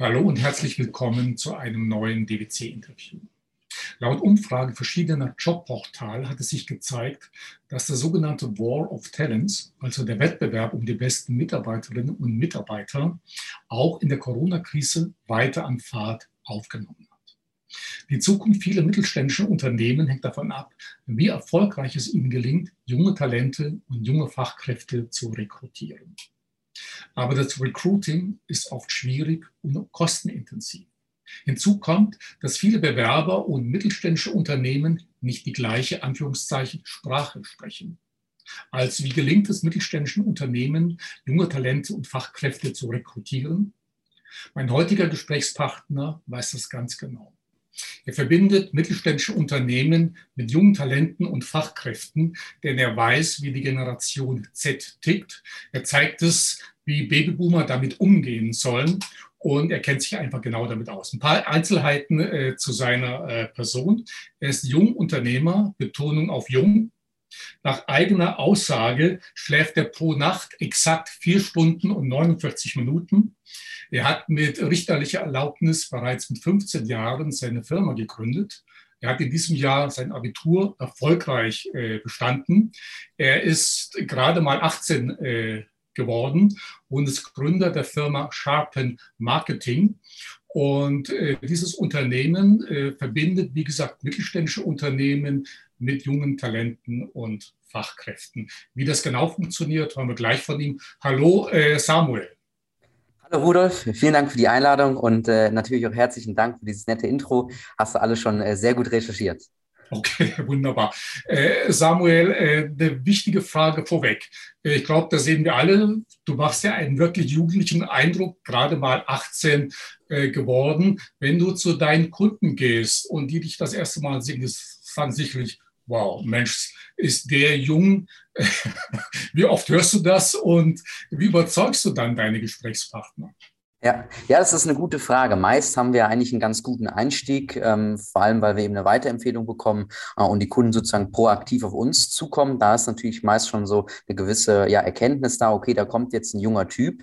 Hallo und herzlich willkommen zu einem neuen DWC-Interview. Laut Umfragen verschiedener Jobportale hat es sich gezeigt, dass der sogenannte War of Talents, also der Wettbewerb um die besten Mitarbeiterinnen und Mitarbeiter, auch in der Corona-Krise weiter an Fahrt aufgenommen hat. Die Zukunft vieler mittelständischer Unternehmen hängt davon ab, wie erfolgreich es ihnen gelingt, junge Talente und junge Fachkräfte zu rekrutieren. Aber das Recruiting ist oft schwierig und kostenintensiv. Hinzu kommt, dass viele Bewerber und mittelständische Unternehmen nicht die gleiche Anführungszeichen Sprache sprechen. Also wie gelingt es mittelständischen Unternehmen, junge Talente und Fachkräfte zu rekrutieren? Mein heutiger Gesprächspartner weiß das ganz genau. Er verbindet mittelständische Unternehmen mit jungen Talenten und Fachkräften, denn er weiß, wie die Generation Z tickt. Er zeigt es, wie Babyboomer damit umgehen sollen und er kennt sich einfach genau damit aus. Ein paar Einzelheiten äh, zu seiner äh, Person. Er ist Jungunternehmer, Betonung auf jung. Nach eigener Aussage schläft er pro Nacht exakt vier Stunden und 49 Minuten. Er hat mit richterlicher Erlaubnis bereits mit 15 Jahren seine Firma gegründet. Er hat in diesem Jahr sein Abitur erfolgreich äh, bestanden. Er ist gerade mal 18 äh, geworden und ist Gründer der Firma Sharpen Marketing. Und äh, dieses Unternehmen äh, verbindet, wie gesagt, mittelständische Unternehmen mit jungen Talenten und Fachkräften. Wie das genau funktioniert, hören wir gleich von ihm. Hallo, äh, Samuel. Hallo Rudolf, vielen Dank für die Einladung und äh, natürlich auch herzlichen Dank für dieses nette Intro. Hast du alles schon äh, sehr gut recherchiert. Okay, wunderbar. Äh, Samuel, äh, eine wichtige Frage vorweg. Äh, ich glaube, da sehen wir alle, du machst ja einen wirklich jugendlichen Eindruck, gerade mal 18 äh, geworden. Wenn du zu deinen Kunden gehst und die dich das erste Mal sehen, ist dann sicherlich, wow, Mensch, ist der jung. wie oft hörst du das und wie überzeugst du dann deine Gesprächspartner? Ja, ja, das ist eine gute Frage. Meist haben wir eigentlich einen ganz guten Einstieg, ähm, vor allem weil wir eben eine Weiterempfehlung bekommen äh, und die Kunden sozusagen proaktiv auf uns zukommen. Da ist natürlich meist schon so eine gewisse ja, Erkenntnis da, okay, da kommt jetzt ein junger Typ.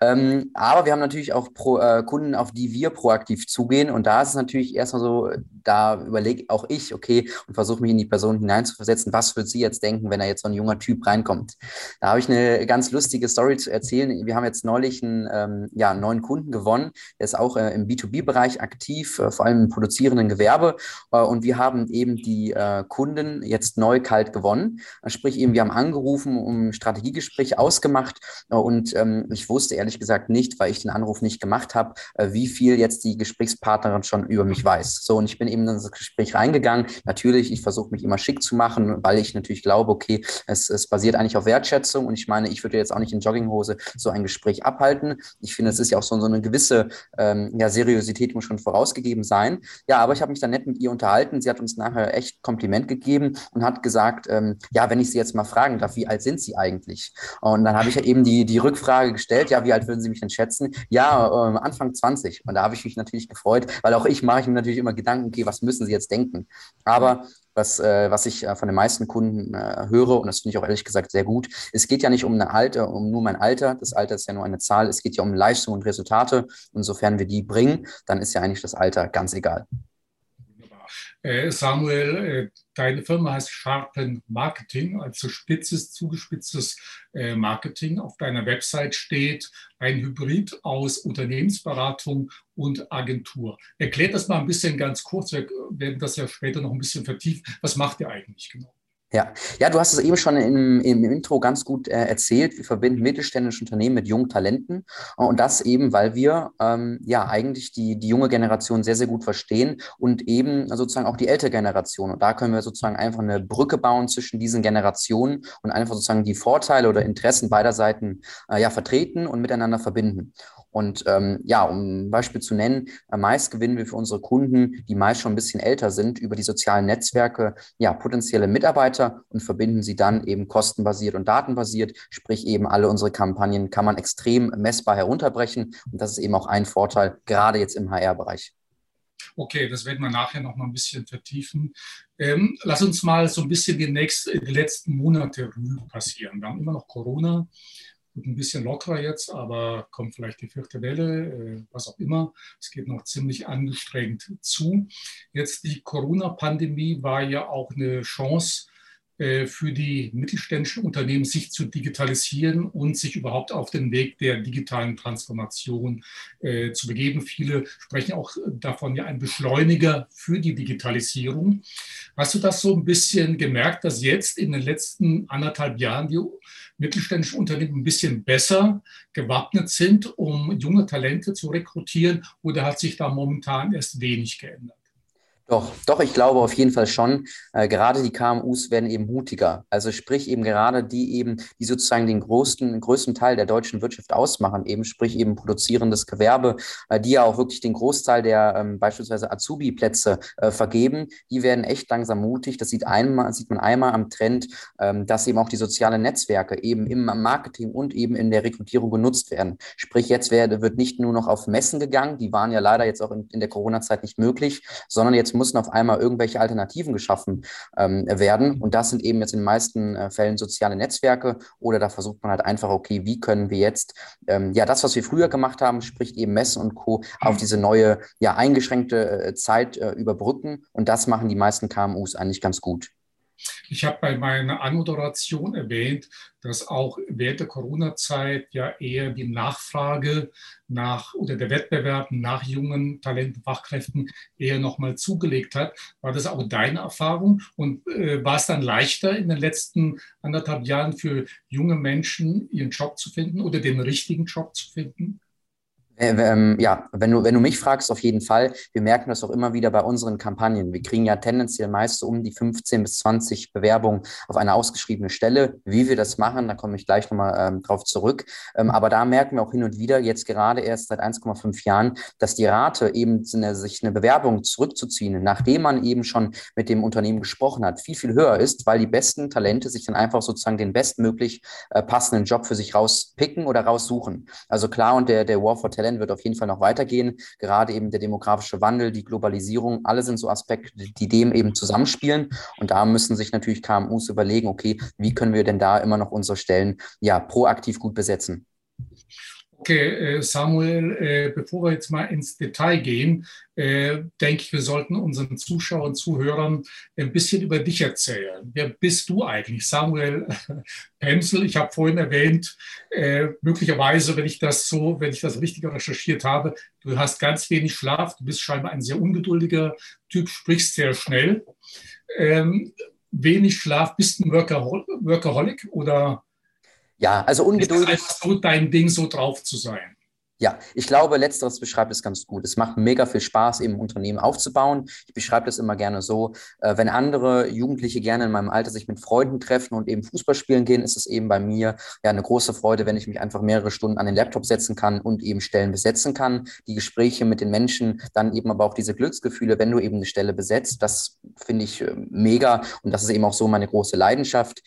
Ähm, aber wir haben natürlich auch Pro, äh, Kunden, auf die wir proaktiv zugehen. Und da ist es natürlich erstmal so, da überlege auch ich, okay, und versuche mich in die Person hineinzuversetzen, was wird sie jetzt denken, wenn da jetzt so ein junger Typ reinkommt. Da habe ich eine ganz lustige Story zu erzählen. Wir haben jetzt neulich einen, ähm, ja, einen neuen Kunden gewonnen, der ist auch äh, im B2B-Bereich aktiv, äh, vor allem im produzierenden Gewerbe. Äh, und wir haben eben die Kunden jetzt neu kalt gewonnen. Sprich eben, wir haben angerufen, um ein Strategiegespräch ausgemacht. Und ähm, ich wusste ehrlich gesagt nicht, weil ich den Anruf nicht gemacht habe, wie viel jetzt die Gesprächspartnerin schon über mich weiß. So, und ich bin eben in das Gespräch reingegangen. Natürlich, ich versuche mich immer schick zu machen, weil ich natürlich glaube, okay, es, es basiert eigentlich auf Wertschätzung und ich meine, ich würde jetzt auch nicht in Jogginghose so ein Gespräch abhalten. Ich finde, es ist ja auch so, so eine gewisse ähm, ja, Seriosität muss schon vorausgegeben sein. Ja, aber ich habe mich dann nett mit ihr unterhalten. Sie hat uns nachher echt Kompliment gegeben und hat gesagt, ähm, ja, wenn ich sie jetzt mal fragen darf, wie alt sind sie eigentlich? Und dann habe ich ja eben die, die Rückfrage gestellt, ja, wie alt würden Sie mich denn schätzen? Ja, äh, Anfang 20. Und da habe ich mich natürlich gefreut, weil auch ich mache ich mir natürlich immer Gedanken, okay, was müssen Sie jetzt denken? Aber was, äh, was ich äh, von den meisten Kunden äh, höre, und das finde ich auch ehrlich gesagt sehr gut, es geht ja nicht um eine Alter, um nur mein Alter. Das Alter ist ja nur eine Zahl. Es geht ja um Leistung und Resultate. Und sofern wir die bringen, dann ist ja eigentlich das Alter ganz egal. Äh, Samuel, äh, deine Firma heißt Sharpen Marketing, also spitzes, zugespitztes äh, Marketing. Auf deiner Website steht ein Hybrid aus Unternehmensberatung und Agentur. Erklärt das mal ein bisschen ganz kurz, wir werden das ja später noch ein bisschen vertiefen. Was macht ihr eigentlich genau? Ja. ja, du hast es eben schon im, im Intro ganz gut äh, erzählt. Wir verbinden mittelständische Unternehmen mit jungen Talenten und das eben, weil wir ähm, ja eigentlich die, die junge Generation sehr, sehr gut verstehen und eben sozusagen auch die ältere Generation. Und da können wir sozusagen einfach eine Brücke bauen zwischen diesen Generationen und einfach sozusagen die Vorteile oder Interessen beider Seiten äh, ja, vertreten und miteinander verbinden. Und ähm, ja, um ein Beispiel zu nennen, meist gewinnen wir für unsere Kunden, die meist schon ein bisschen älter sind, über die sozialen Netzwerke ja potenzielle Mitarbeiter und verbinden sie dann eben kostenbasiert und datenbasiert. Sprich eben alle unsere Kampagnen kann man extrem messbar herunterbrechen und das ist eben auch ein Vorteil gerade jetzt im HR-Bereich. Okay, das werden wir nachher noch mal ein bisschen vertiefen. Ähm, lass uns mal so ein bisschen die, nächsten, die letzten Monate passieren. Wir haben immer noch Corona. Wird ein bisschen lockerer jetzt, aber kommt vielleicht die vierte Welle, äh, was auch immer. Es geht noch ziemlich angestrengt zu. Jetzt die Corona-Pandemie war ja auch eine Chance, für die mittelständischen Unternehmen, sich zu digitalisieren und sich überhaupt auf den Weg der digitalen Transformation äh, zu begeben. Viele sprechen auch davon ja ein Beschleuniger für die Digitalisierung. Hast du das so ein bisschen gemerkt, dass jetzt in den letzten anderthalb Jahren die mittelständischen Unternehmen ein bisschen besser gewappnet sind, um junge Talente zu rekrutieren oder hat sich da momentan erst wenig geändert? Doch, doch, ich glaube auf jeden Fall schon. Äh, gerade die KMUs werden eben mutiger. Also sprich eben gerade die eben, die sozusagen den größten, größten Teil der deutschen Wirtschaft ausmachen, eben sprich eben produzierendes Gewerbe, äh, die ja auch wirklich den Großteil der ähm, beispielsweise Azubi-Plätze äh, vergeben, die werden echt langsam mutig. Das sieht, einmal, sieht man einmal am Trend, ähm, dass eben auch die sozialen Netzwerke eben im Marketing und eben in der Rekrutierung genutzt werden. Sprich, jetzt werde, wird nicht nur noch auf Messen gegangen, die waren ja leider jetzt auch in, in der Corona-Zeit nicht möglich, sondern jetzt mussten auf einmal irgendwelche Alternativen geschaffen ähm, werden. Und das sind eben jetzt in den meisten äh, Fällen soziale Netzwerke oder da versucht man halt einfach, okay, wie können wir jetzt ähm, ja das, was wir früher gemacht haben, sprich eben Messen und Co., auf diese neue, ja eingeschränkte äh, Zeit äh, überbrücken. Und das machen die meisten KMUs eigentlich ganz gut. Ich habe bei meiner Anmoderation erwähnt, dass auch während der Corona-Zeit ja eher die Nachfrage nach oder der Wettbewerb nach jungen Talenten, Fachkräften eher nochmal zugelegt hat. War das auch deine Erfahrung? Und äh, war es dann leichter in den letzten anderthalb Jahren für junge Menschen, ihren Job zu finden oder den richtigen Job zu finden? Äh, ähm, ja, wenn du, wenn du mich fragst, auf jeden Fall. Wir merken das auch immer wieder bei unseren Kampagnen. Wir kriegen ja tendenziell meist so um die 15 bis 20 Bewerbungen auf eine ausgeschriebene Stelle. Wie wir das machen, da komme ich gleich nochmal ähm, drauf zurück. Ähm, aber da merken wir auch hin und wieder, jetzt gerade erst seit 1,5 Jahren, dass die Rate eben sich eine Bewerbung zurückzuziehen, nachdem man eben schon mit dem Unternehmen gesprochen hat, viel, viel höher ist, weil die besten Talente sich dann einfach sozusagen den bestmöglich äh, passenden Job für sich rauspicken oder raussuchen. Also klar, und der, der War for Talent Talent wird auf jeden Fall noch weitergehen. Gerade eben der demografische Wandel, die Globalisierung, alle sind so Aspekte, die dem eben zusammenspielen. Und da müssen sich natürlich KMUs überlegen, okay, wie können wir denn da immer noch unsere Stellen ja proaktiv gut besetzen? Okay, äh, Samuel, äh, bevor wir jetzt mal ins Detail gehen, äh, denke ich, wir sollten unseren Zuschauern und Zuhörern ein bisschen über dich erzählen. Wer bist du eigentlich? Samuel Pemsel, ich habe vorhin erwähnt, möglicherweise, wenn ich das so, wenn ich das richtig recherchiert habe, du hast ganz wenig Schlaf, du bist scheinbar ein sehr ungeduldiger Typ, sprichst sehr schnell. Ähm, wenig Schlaf, bist ein Workaholic oder ja, also ungeduldig. Ist so dein Ding, so drauf zu sein. Ja, ich glaube, letzteres beschreibt es ganz gut. Es macht mega viel Spaß, eben Unternehmen aufzubauen. Ich beschreibe das immer gerne so, äh, wenn andere Jugendliche gerne in meinem Alter sich mit Freunden treffen und eben Fußball spielen gehen, ist es eben bei mir ja eine große Freude, wenn ich mich einfach mehrere Stunden an den Laptop setzen kann und eben Stellen besetzen kann. Die Gespräche mit den Menschen, dann eben aber auch diese Glücksgefühle, wenn du eben eine Stelle besetzt, das finde ich äh, mega und das ist eben auch so meine große Leidenschaft.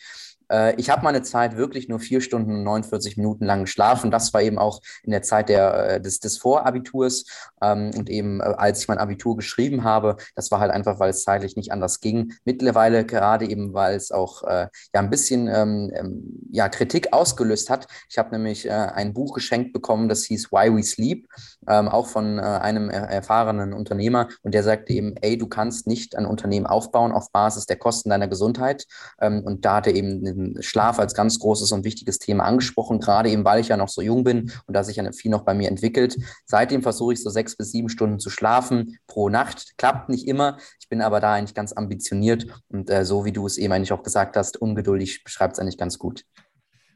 Äh, ich habe meine Zeit wirklich nur vier Stunden und 49 Minuten lang geschlafen. Das war eben auch in der Zeit der, äh, des, des Vorabiturs ähm, und eben äh, als ich mein Abitur geschrieben habe. Das war halt einfach, weil es zeitlich nicht anders ging. Mittlerweile gerade eben, weil es auch äh, ja ein bisschen ähm, ähm, ja, Kritik ausgelöst hat. Ich habe nämlich äh, ein Buch geschenkt bekommen, das hieß Why We Sleep, ähm, auch von äh, einem er erfahrenen Unternehmer und der sagte eben, ey, du kannst nicht ein Unternehmen aufbauen auf Basis der Kosten deiner Gesundheit. Ähm, und da hat er eben Schlaf als ganz großes und wichtiges Thema angesprochen, gerade eben, weil ich ja noch so jung bin und da sich ja viel noch bei mir entwickelt. Seitdem versuche ich so sechs bis sieben Stunden zu schlafen pro Nacht. Klappt nicht immer. Ich bin aber da eigentlich ganz ambitioniert und äh, so wie du es eben eigentlich auch gesagt hast, ungeduldig beschreibt es eigentlich ganz gut.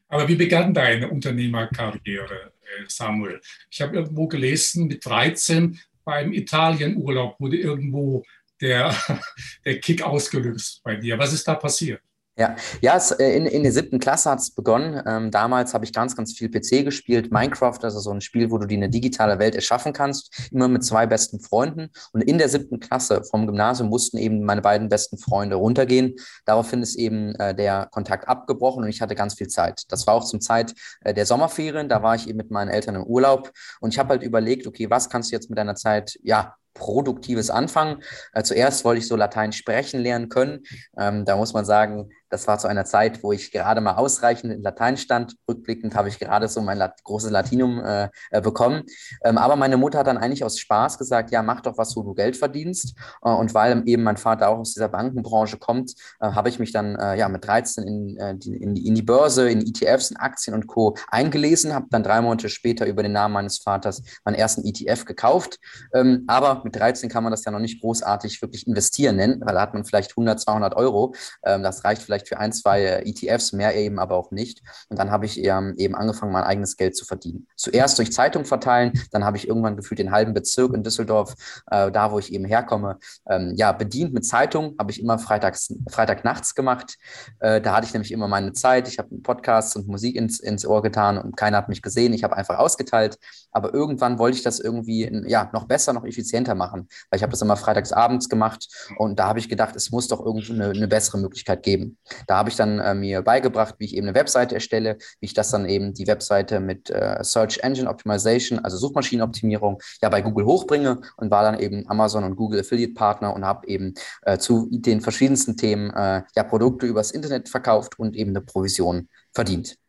Aber wie begann deine Unternehmerkarriere, äh, Samuel? Ich habe irgendwo gelesen, mit 13 beim Italienurlaub wurde irgendwo der, der Kick ausgelöst bei dir. Was ist da passiert? Ja, ja es, äh, in, in der siebten Klasse hat es begonnen. Ähm, damals habe ich ganz, ganz viel PC gespielt. Minecraft, also so ein Spiel, wo du dir eine digitale Welt erschaffen kannst, immer mit zwei besten Freunden. Und in der siebten Klasse vom Gymnasium mussten eben meine beiden besten Freunde runtergehen. Daraufhin ist eben äh, der Kontakt abgebrochen und ich hatte ganz viel Zeit. Das war auch zum Zeit äh, der Sommerferien. Da war ich eben mit meinen Eltern im Urlaub und ich habe halt überlegt, okay, was kannst du jetzt mit deiner Zeit, ja, Produktives anfangen. Äh, zuerst wollte ich so Latein sprechen lernen können. Ähm, da muss man sagen, das war zu einer Zeit, wo ich gerade mal ausreichend in Latein stand. Rückblickend habe ich gerade so mein Lat großes Latinum äh, äh, bekommen. Ähm, aber meine Mutter hat dann eigentlich aus Spaß gesagt, ja, mach doch was, wo du Geld verdienst. Äh, und weil eben mein Vater auch aus dieser Bankenbranche kommt, äh, habe ich mich dann äh, ja mit 13 in, die, in, die, Börse, in ETFs, in Aktien und Co. eingelesen, habe dann drei Monate später über den Namen meines Vaters meinen ersten ETF gekauft. Ähm, aber mit 13 kann man das ja noch nicht großartig wirklich investieren nennen, weil da hat man vielleicht 100, 200 Euro. Ähm, das reicht vielleicht für ein, zwei ETFs, mehr eben aber auch nicht. Und dann habe ich eben angefangen, mein eigenes Geld zu verdienen. Zuerst durch Zeitung verteilen, dann habe ich irgendwann gefühlt den halben Bezirk in Düsseldorf, äh, da wo ich eben herkomme, ähm, ja, bedient mit Zeitung, habe ich immer freitags, Freitagnachts gemacht. Äh, da hatte ich nämlich immer meine Zeit. Ich habe Podcasts und Musik ins, ins Ohr getan und keiner hat mich gesehen. Ich habe einfach ausgeteilt. Aber irgendwann wollte ich das irgendwie ja, noch besser, noch effizienter machen, weil ich habe das immer freitags abends gemacht und da habe ich gedacht, es muss doch irgendwie eine, eine bessere Möglichkeit geben. Da habe ich dann äh, mir beigebracht, wie ich eben eine Webseite erstelle, wie ich das dann eben die Webseite mit äh, Search Engine Optimization, also Suchmaschinenoptimierung, ja bei Google hochbringe und war dann eben Amazon und Google Affiliate Partner und habe eben äh, zu den verschiedensten Themen äh, ja Produkte übers Internet verkauft und eben eine Provision verdient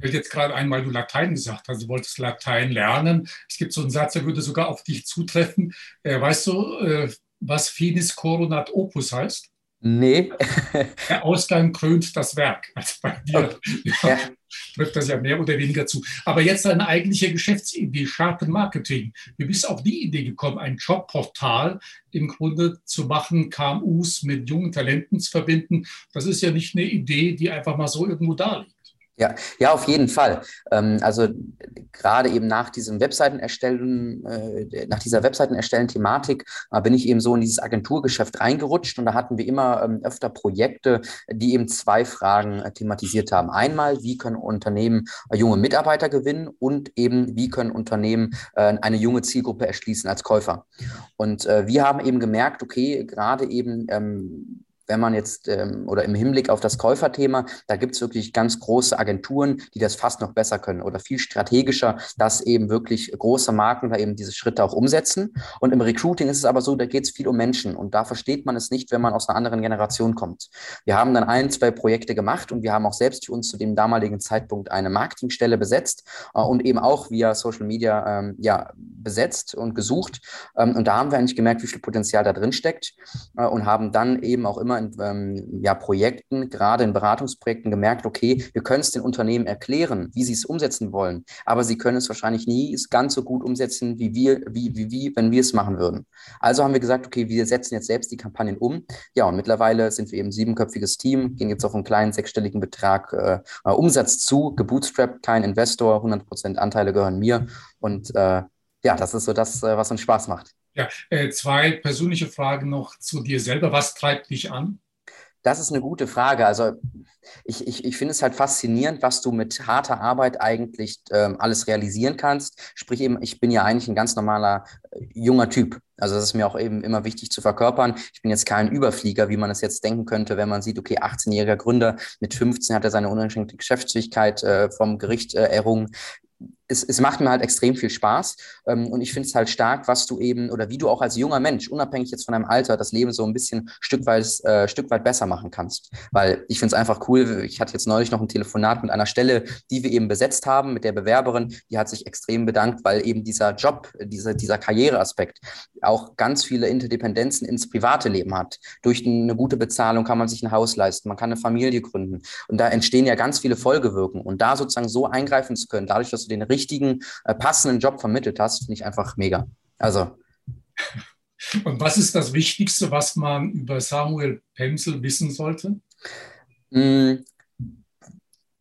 Ich will jetzt gerade einmal du Latein gesagt hast, du wolltest Latein lernen. Es gibt so einen Satz, der würde sogar auf dich zutreffen. Äh, weißt du, äh, was Finis Coronat Opus heißt? Nee. Der Ausgang krönt das Werk. Also bei dir okay. ja, trifft das ja mehr oder weniger zu. Aber jetzt deine eigentliche Geschäftsidee, Sharpen Marketing. Wie bist du auf die Idee gekommen, ein Jobportal im Grunde zu machen, KMUs mit jungen Talenten zu verbinden? Das ist ja nicht eine Idee, die einfach mal so irgendwo da liegt. Ja, ja, auf jeden Fall. Ähm, also gerade eben nach diesem Webseitenerstellen, äh, nach dieser Webseitenerstellen-Thematik äh, bin ich eben so in dieses Agenturgeschäft reingerutscht und da hatten wir immer ähm, öfter Projekte, die eben zwei Fragen äh, thematisiert haben. Einmal, wie können Unternehmen junge Mitarbeiter gewinnen und eben, wie können Unternehmen eine junge Zielgruppe erschließen als Käufer. Und wir haben eben gemerkt, okay, gerade eben ähm, wenn man jetzt ähm, oder im Hinblick auf das Käuferthema, da gibt es wirklich ganz große Agenturen, die das fast noch besser können oder viel strategischer, dass eben wirklich große Marken da eben diese Schritte auch umsetzen. Und im Recruiting ist es aber so, da geht es viel um Menschen und da versteht man es nicht, wenn man aus einer anderen Generation kommt. Wir haben dann ein, zwei Projekte gemacht und wir haben auch selbst für uns zu dem damaligen Zeitpunkt eine Marketingstelle besetzt äh, und eben auch via Social Media ähm, ja, besetzt und gesucht. Ähm, und da haben wir eigentlich gemerkt, wie viel Potenzial da drin steckt äh, und haben dann eben auch immer in ähm, ja, Projekten, gerade in Beratungsprojekten gemerkt, okay, wir können es den Unternehmen erklären, wie sie es umsetzen wollen, aber sie können es wahrscheinlich nie ganz so gut umsetzen, wie wir, wie, wie, wie, wenn wir es machen würden. Also haben wir gesagt, okay, wir setzen jetzt selbst die Kampagnen um. Ja, und mittlerweile sind wir eben siebenköpfiges Team, gehen jetzt auf einen kleinen sechsstelligen Betrag äh, äh Umsatz zu, gebootstrapped, kein Investor, 100% Anteile gehören mir und äh, ja, das ist so das, äh, was uns Spaß macht. Ja, äh, zwei persönliche Fragen noch zu dir selber. Was treibt dich an? Das ist eine gute Frage. Also ich, ich, ich finde es halt faszinierend, was du mit harter Arbeit eigentlich ähm, alles realisieren kannst. Sprich eben, ich bin ja eigentlich ein ganz normaler äh, junger Typ. Also das ist mir auch eben immer wichtig zu verkörpern. Ich bin jetzt kein Überflieger, wie man es jetzt denken könnte, wenn man sieht, okay, 18-jähriger Gründer, mit 15 hat er seine uneingeschränkte Geschäftsfähigkeit äh, vom Gericht äh, errungen es, es macht mir halt extrem viel Spaß. Ähm, und ich finde es halt stark, was du eben oder wie du auch als junger Mensch, unabhängig jetzt von deinem Alter, das Leben so ein bisschen Stück weit, äh, Stück weit besser machen kannst. Weil ich finde es einfach cool, ich hatte jetzt neulich noch ein Telefonat mit einer Stelle, die wir eben besetzt haben, mit der Bewerberin, die hat sich extrem bedankt, weil eben dieser Job, dieser, dieser Karriereaspekt auch ganz viele Interdependenzen ins private Leben hat. Durch eine gute Bezahlung kann man sich ein Haus leisten, man kann eine Familie gründen. Und da entstehen ja ganz viele Folgewirkungen. Und da sozusagen so eingreifen zu können, dadurch, dass du den richtigen, äh, passenden Job vermittelt hast, finde ich einfach mega. Also. Und was ist das Wichtigste, was man über Samuel Pemsel wissen sollte? Mm,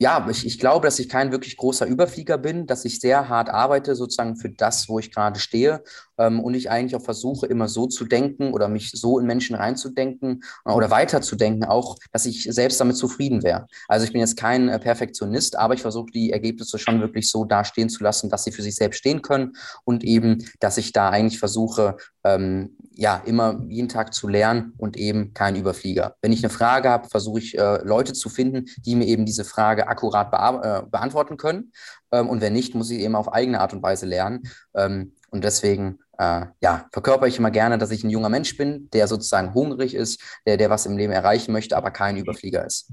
ja, ich, ich glaube, dass ich kein wirklich großer Überflieger bin, dass ich sehr hart arbeite, sozusagen für das, wo ich gerade stehe. Ähm, und ich eigentlich auch versuche, immer so zu denken oder mich so in Menschen reinzudenken äh, oder weiterzudenken, auch, dass ich selbst damit zufrieden wäre. Also ich bin jetzt kein äh, Perfektionist, aber ich versuche die Ergebnisse schon wirklich so dastehen zu lassen, dass sie für sich selbst stehen können und eben, dass ich da eigentlich versuche, ähm, ja, immer jeden Tag zu lernen und eben kein Überflieger. Wenn ich eine Frage habe, versuche ich äh, Leute zu finden, die mir eben diese Frage akkurat be äh, beantworten können. Ähm, und wenn nicht, muss ich eben auf eigene Art und Weise lernen. Ähm, und deswegen äh, ja, verkörper ich immer gerne, dass ich ein junger Mensch bin, der sozusagen hungrig ist, der, der was im Leben erreichen möchte, aber kein Überflieger ist.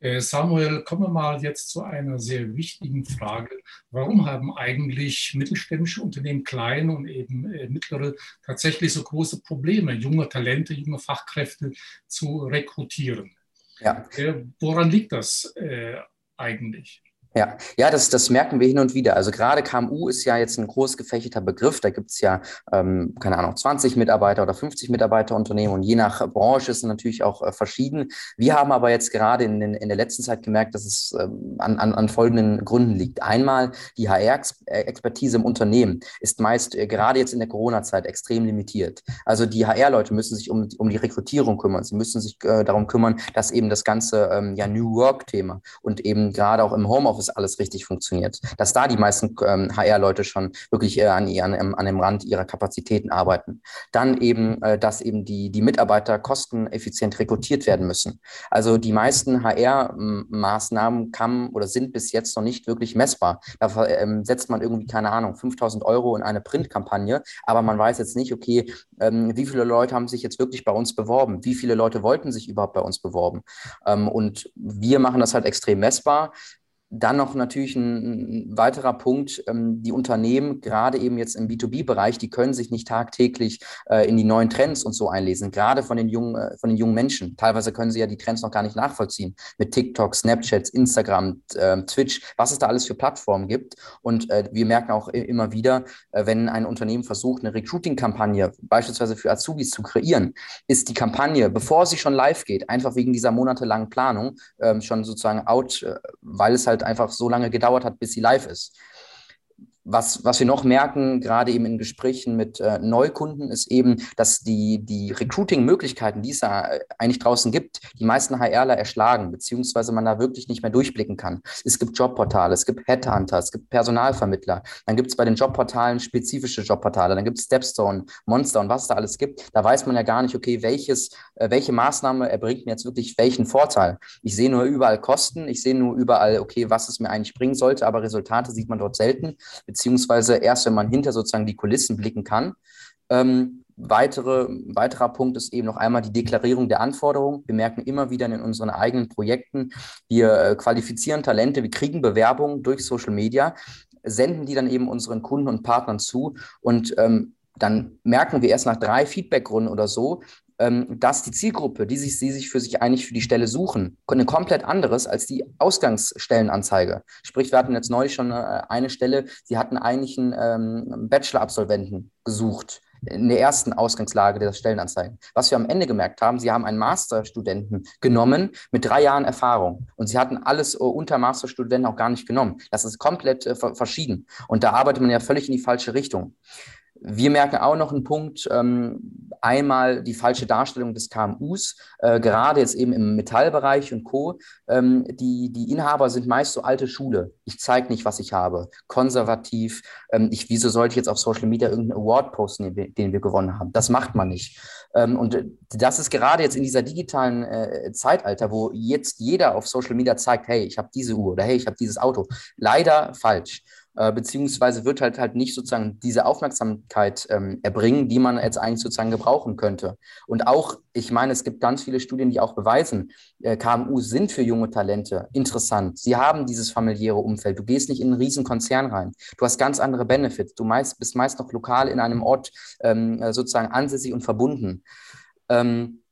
Äh, Samuel, kommen wir mal jetzt zu einer sehr wichtigen Frage. Warum haben eigentlich mittelständische Unternehmen, kleine und eben äh, mittlere, tatsächlich so große Probleme, junge Talente, junge Fachkräfte zu rekrutieren? Ja. Woran liegt das äh, eigentlich? Ja, ja das, das merken wir hin und wieder. Also gerade KMU ist ja jetzt ein groß gefächerter Begriff. Da gibt es ja, ähm, keine Ahnung, 20 Mitarbeiter oder 50 Mitarbeiter Unternehmen und je nach Branche ist es natürlich auch äh, verschieden. Wir haben aber jetzt gerade in, in, in der letzten Zeit gemerkt, dass es ähm, an, an, an folgenden Gründen liegt. Einmal die HR-Expertise im Unternehmen ist meist äh, gerade jetzt in der Corona-Zeit extrem limitiert. Also die HR-Leute müssen sich um, um die Rekrutierung kümmern. Sie müssen sich äh, darum kümmern, dass eben das ganze ähm, ja, New Work-Thema und eben gerade auch im Homeoffice das alles richtig funktioniert. Dass da die meisten ähm, HR-Leute schon wirklich äh, an, an, an dem Rand ihrer Kapazitäten arbeiten. Dann eben, äh, dass eben die, die Mitarbeiter kosteneffizient rekrutiert werden müssen. Also die meisten HR-Maßnahmen kamen oder sind bis jetzt noch nicht wirklich messbar. Da ähm, setzt man irgendwie, keine Ahnung, 5000 Euro in eine Printkampagne, aber man weiß jetzt nicht, okay, ähm, wie viele Leute haben sich jetzt wirklich bei uns beworben? Wie viele Leute wollten sich überhaupt bei uns beworben? Ähm, und wir machen das halt extrem messbar. Dann noch natürlich ein, weiterer Punkt, ähm, die Unternehmen, gerade eben jetzt im B2B-Bereich, die können sich nicht tagtäglich äh, in die neuen Trends und so einlesen, gerade von den, jungen, äh, von den jungen Menschen. Teilweise können sie ja die Trends noch gar nicht nachvollziehen mit TikTok, Snapchat, Instagram, äh, Twitch, was es da alles für Plattformen gibt. Und äh, wir merken auch immer wieder, wenn ein Unternehmen versucht, eine Recruiting-Kampagne beispielsweise für Azubis zu kreieren, ist die Kampagne, bevor sie schon live geht, einfach wegen dieser monatelangen Planung ähm, schon sozusagen out, weil es halt halt einfach so lange gedauert hat, bis sie live ist. Was, was wir noch merken, gerade eben in Gesprächen mit äh, Neukunden, ist eben, dass die, die Recruiting-Möglichkeiten, die es da äh, eigentlich draußen gibt, die meisten HRler erschlagen, beziehungsweise man da wirklich nicht mehr durchblicken kann. Es gibt Jobportale, es gibt Headhunter, es gibt Personalvermittler, dann gibt es bei den Jobportalen spezifische Jobportale, dann gibt es Stepstone, Monster und was da alles gibt. Da weiß man ja gar nicht, okay, welches, äh, welche Maßnahme erbringt mir jetzt wirklich welchen Vorteil. Ich sehe nur überall Kosten, ich sehe nur überall, okay, was es mir eigentlich bringen sollte, aber Resultate sieht man dort selten beziehungsweise erst, wenn man hinter sozusagen die Kulissen blicken kann. Ähm, weitere, weiterer Punkt ist eben noch einmal die Deklarierung der Anforderungen. Wir merken immer wieder in unseren eigenen Projekten, wir äh, qualifizieren Talente, wir kriegen Bewerbungen durch Social Media, senden die dann eben unseren Kunden und Partnern zu und ähm, dann merken wir erst nach drei Feedbackrunden oder so, dass die Zielgruppe, die sich, sie sich für sich eigentlich für die Stelle suchen, eine komplett anderes als die Ausgangsstellenanzeige. Sprich, wir hatten jetzt neulich schon äh, eine Stelle, sie hatten eigentlich einen ähm, Bachelor-Absolventen gesucht in der ersten Ausgangslage der Stellenanzeigen. Was wir am Ende gemerkt haben, sie haben einen Masterstudenten genommen mit drei Jahren Erfahrung und sie hatten alles äh, unter Masterstudenten auch gar nicht genommen. Das ist komplett äh, verschieden und da arbeitet man ja völlig in die falsche Richtung. Wir merken auch noch einen Punkt, ähm, einmal die falsche Darstellung des KMUs, äh, gerade jetzt eben im Metallbereich und Co. Ähm, die, die Inhaber sind meist so alte Schule. Ich zeige nicht, was ich habe. Konservativ. Ähm, ich, wieso sollte ich jetzt auf Social Media irgendeinen Award posten, den, den wir gewonnen haben? Das macht man nicht. Ähm, und das ist gerade jetzt in dieser digitalen äh, Zeitalter, wo jetzt jeder auf Social Media zeigt, hey, ich habe diese Uhr oder hey, ich habe dieses Auto. Leider falsch. Äh, beziehungsweise wird halt halt nicht sozusagen diese Aufmerksamkeit ähm, erbringen, die man jetzt eigentlich sozusagen gebrauchen könnte. Und auch, ich meine, es gibt ganz viele Studien, die auch beweisen, äh, KMU sind für junge Talente interessant. Sie haben dieses familiäre Umfeld. Du gehst nicht in einen riesen Konzern rein. Du hast ganz andere Benefits. Du meist, bist meist noch lokal in einem Ort ähm, äh, sozusagen ansässig und verbunden. Ähm,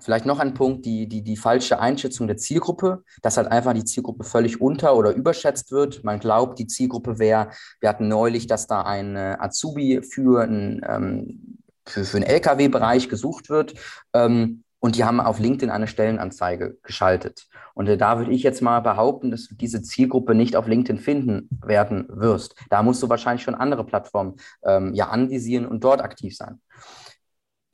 Vielleicht noch ein Punkt, die, die, die falsche Einschätzung der Zielgruppe, dass halt einfach die Zielgruppe völlig unter- oder überschätzt wird. Man glaubt, die Zielgruppe wäre, wir hatten neulich, dass da ein äh, Azubi für, ein, ähm, für, für einen Lkw-Bereich gesucht wird. Ähm, und die haben auf LinkedIn eine Stellenanzeige geschaltet. Und äh, da würde ich jetzt mal behaupten, dass du diese Zielgruppe nicht auf LinkedIn finden werden wirst. Da musst du wahrscheinlich schon andere Plattformen ähm, ja anvisieren und dort aktiv sein.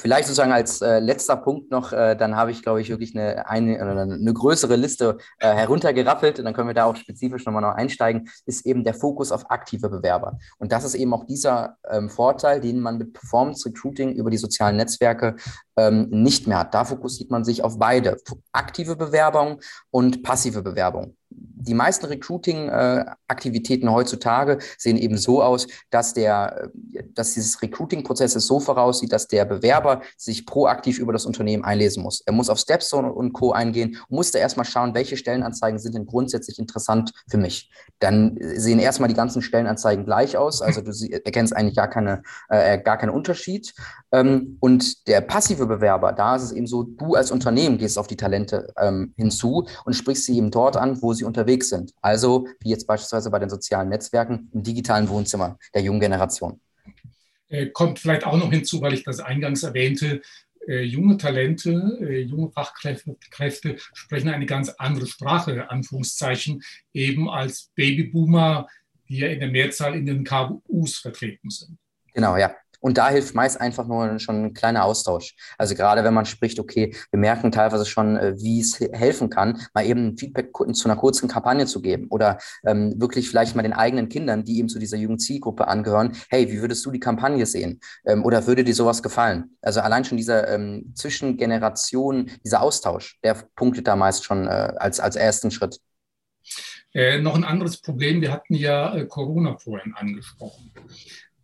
Vielleicht sozusagen als äh, letzter Punkt noch, äh, dann habe ich, glaube ich, wirklich eine, eine, eine größere Liste äh, heruntergerappelt und dann können wir da auch spezifisch nochmal noch einsteigen, ist eben der Fokus auf aktive Bewerber. Und das ist eben auch dieser ähm, Vorteil, den man mit Performance Recruiting über die sozialen Netzwerke ähm, nicht mehr hat. Da fokussiert man sich auf beide, aktive Bewerbung und passive Bewerbung die meisten Recruiting-Aktivitäten heutzutage sehen eben so aus, dass, der, dass dieses Recruiting-Prozess so voraussieht, dass der Bewerber sich proaktiv über das Unternehmen einlesen muss. Er muss auf Stepstone und Co. eingehen muss da erstmal schauen, welche Stellenanzeigen sind denn grundsätzlich interessant für mich. Dann sehen erstmal die ganzen Stellenanzeigen gleich aus, also du erkennst eigentlich gar, keine, äh, gar keinen Unterschied. Ähm, und der passive Bewerber, da ist es eben so, du als Unternehmen gehst auf die Talente ähm, hinzu und sprichst sie eben dort an, wo sie unterwegs sind. Also wie jetzt beispielsweise bei den sozialen Netzwerken im digitalen Wohnzimmer der jungen Generation. Äh, kommt vielleicht auch noch hinzu, weil ich das eingangs erwähnte, äh, junge Talente, äh, junge Fachkräfte Kräfte sprechen eine ganz andere Sprache, Anführungszeichen, eben als Babyboomer, die ja in der Mehrzahl in den KUs vertreten sind. Genau, ja. Und da hilft meist einfach nur schon ein kleiner Austausch. Also gerade wenn man spricht, okay, wir merken teilweise schon, äh, wie es helfen kann, mal eben Feedback zu einer kurzen Kampagne zu geben oder ähm, wirklich vielleicht mal den eigenen Kindern, die eben zu dieser Jugendzielgruppe angehören, hey, wie würdest du die Kampagne sehen? Ähm, oder würde dir sowas gefallen? Also allein schon dieser ähm, Zwischengeneration, dieser Austausch, der punktet da meist schon äh, als, als ersten Schritt. Äh, noch ein anderes Problem, wir hatten ja äh, Corona vorhin angesprochen.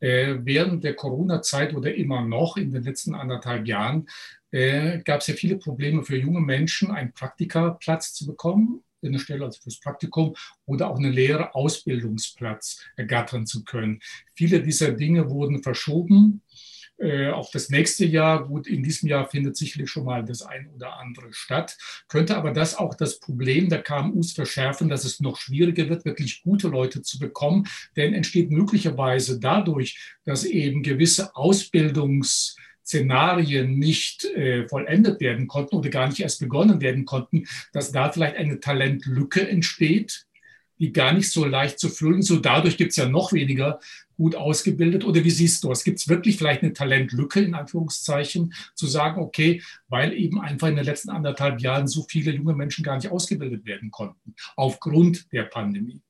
Äh, während der Corona-Zeit oder immer noch in den letzten anderthalb Jahren äh, gab es ja viele Probleme für junge Menschen, einen Praktikaplatz zu bekommen, eine Stelle also fürs Praktikum oder auch einen Ausbildungsplatz ergattern zu können. Viele dieser Dinge wurden verschoben äh, auf das nächste Jahr. Gut, in diesem Jahr findet sicherlich schon mal das ein oder andere statt. Könnte aber das auch das Problem der KMUs verschärfen, dass es noch schwieriger wird, wirklich gute Leute zu bekommen. Denn entsteht möglicherweise dadurch, dass eben gewisse Ausbildungs- Szenarien nicht äh, vollendet werden konnten oder gar nicht erst begonnen werden konnten, dass da vielleicht eine Talentlücke entsteht, die gar nicht so leicht zu füllen. So dadurch gibt es ja noch weniger gut ausgebildet? Oder wie siehst du es? Gibt es wirklich vielleicht eine Talentlücke in Anführungszeichen, zu sagen, okay, weil eben einfach in den letzten anderthalb Jahren so viele junge Menschen gar nicht ausgebildet werden konnten, aufgrund der Pandemie?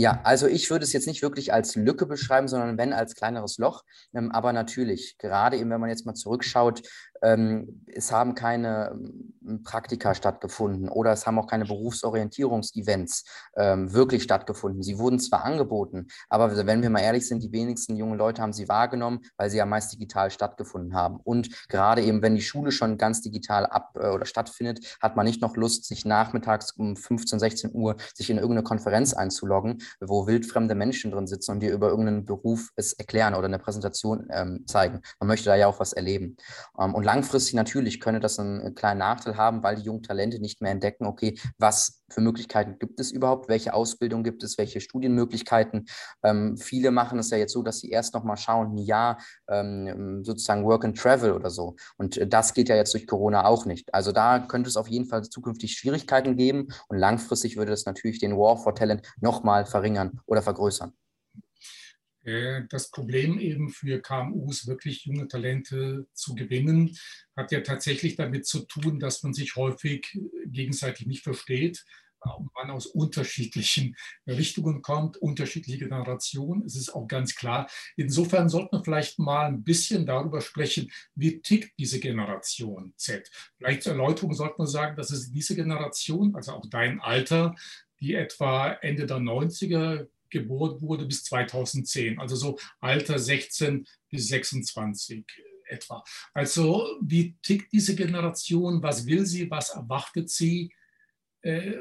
Ja, also ich würde es jetzt nicht wirklich als Lücke beschreiben, sondern wenn als kleineres Loch. Ähm, aber natürlich, gerade eben, wenn man jetzt mal zurückschaut, ähm, es haben keine ähm, Praktika stattgefunden oder es haben auch keine Berufsorientierungsevents ähm, wirklich stattgefunden. Sie wurden zwar angeboten, aber wenn wir mal ehrlich sind, die wenigsten jungen Leute haben sie wahrgenommen, weil sie ja meist digital stattgefunden haben. Und gerade eben, wenn die Schule schon ganz digital ab äh, oder stattfindet, hat man nicht noch Lust, sich nachmittags um 15, 16 Uhr sich in irgendeine Konferenz einzuloggen, wo wildfremde Menschen drin sitzen und dir über irgendeinen Beruf es erklären oder eine Präsentation ähm, zeigen. Man möchte da ja auch was erleben. Ähm, und langfristig natürlich könnte das einen kleinen Nachteil haben, weil die jungen Talente nicht mehr entdecken, okay, was für Möglichkeiten gibt es überhaupt, welche Ausbildung gibt es, welche Studienmöglichkeiten. Ähm, viele machen es ja jetzt so, dass sie erst nochmal schauen, ein Jahr ähm, sozusagen Work and Travel oder so. Und das geht ja jetzt durch Corona auch nicht. Also da könnte es auf jeden Fall zukünftig Schwierigkeiten geben und langfristig würde das natürlich den War for Talent nochmal verringern oder vergrößern. Äh, das Problem eben für KMUs, wirklich junge Talente zu gewinnen, hat ja tatsächlich damit zu tun, dass man sich häufig gegenseitig nicht versteht, man aus unterschiedlichen Richtungen kommt, unterschiedliche Generationen. Es ist auch ganz klar. Insofern sollten wir vielleicht mal ein bisschen darüber sprechen, wie tickt diese Generation Z. Vielleicht zur Erläuterung sollte man sagen, dass es diese Generation, also auch dein Alter, die etwa Ende der 90er geboren wurde bis 2010, also so Alter 16 bis 26 etwa. Also wie tickt diese Generation, was will sie, was erwartet sie, äh,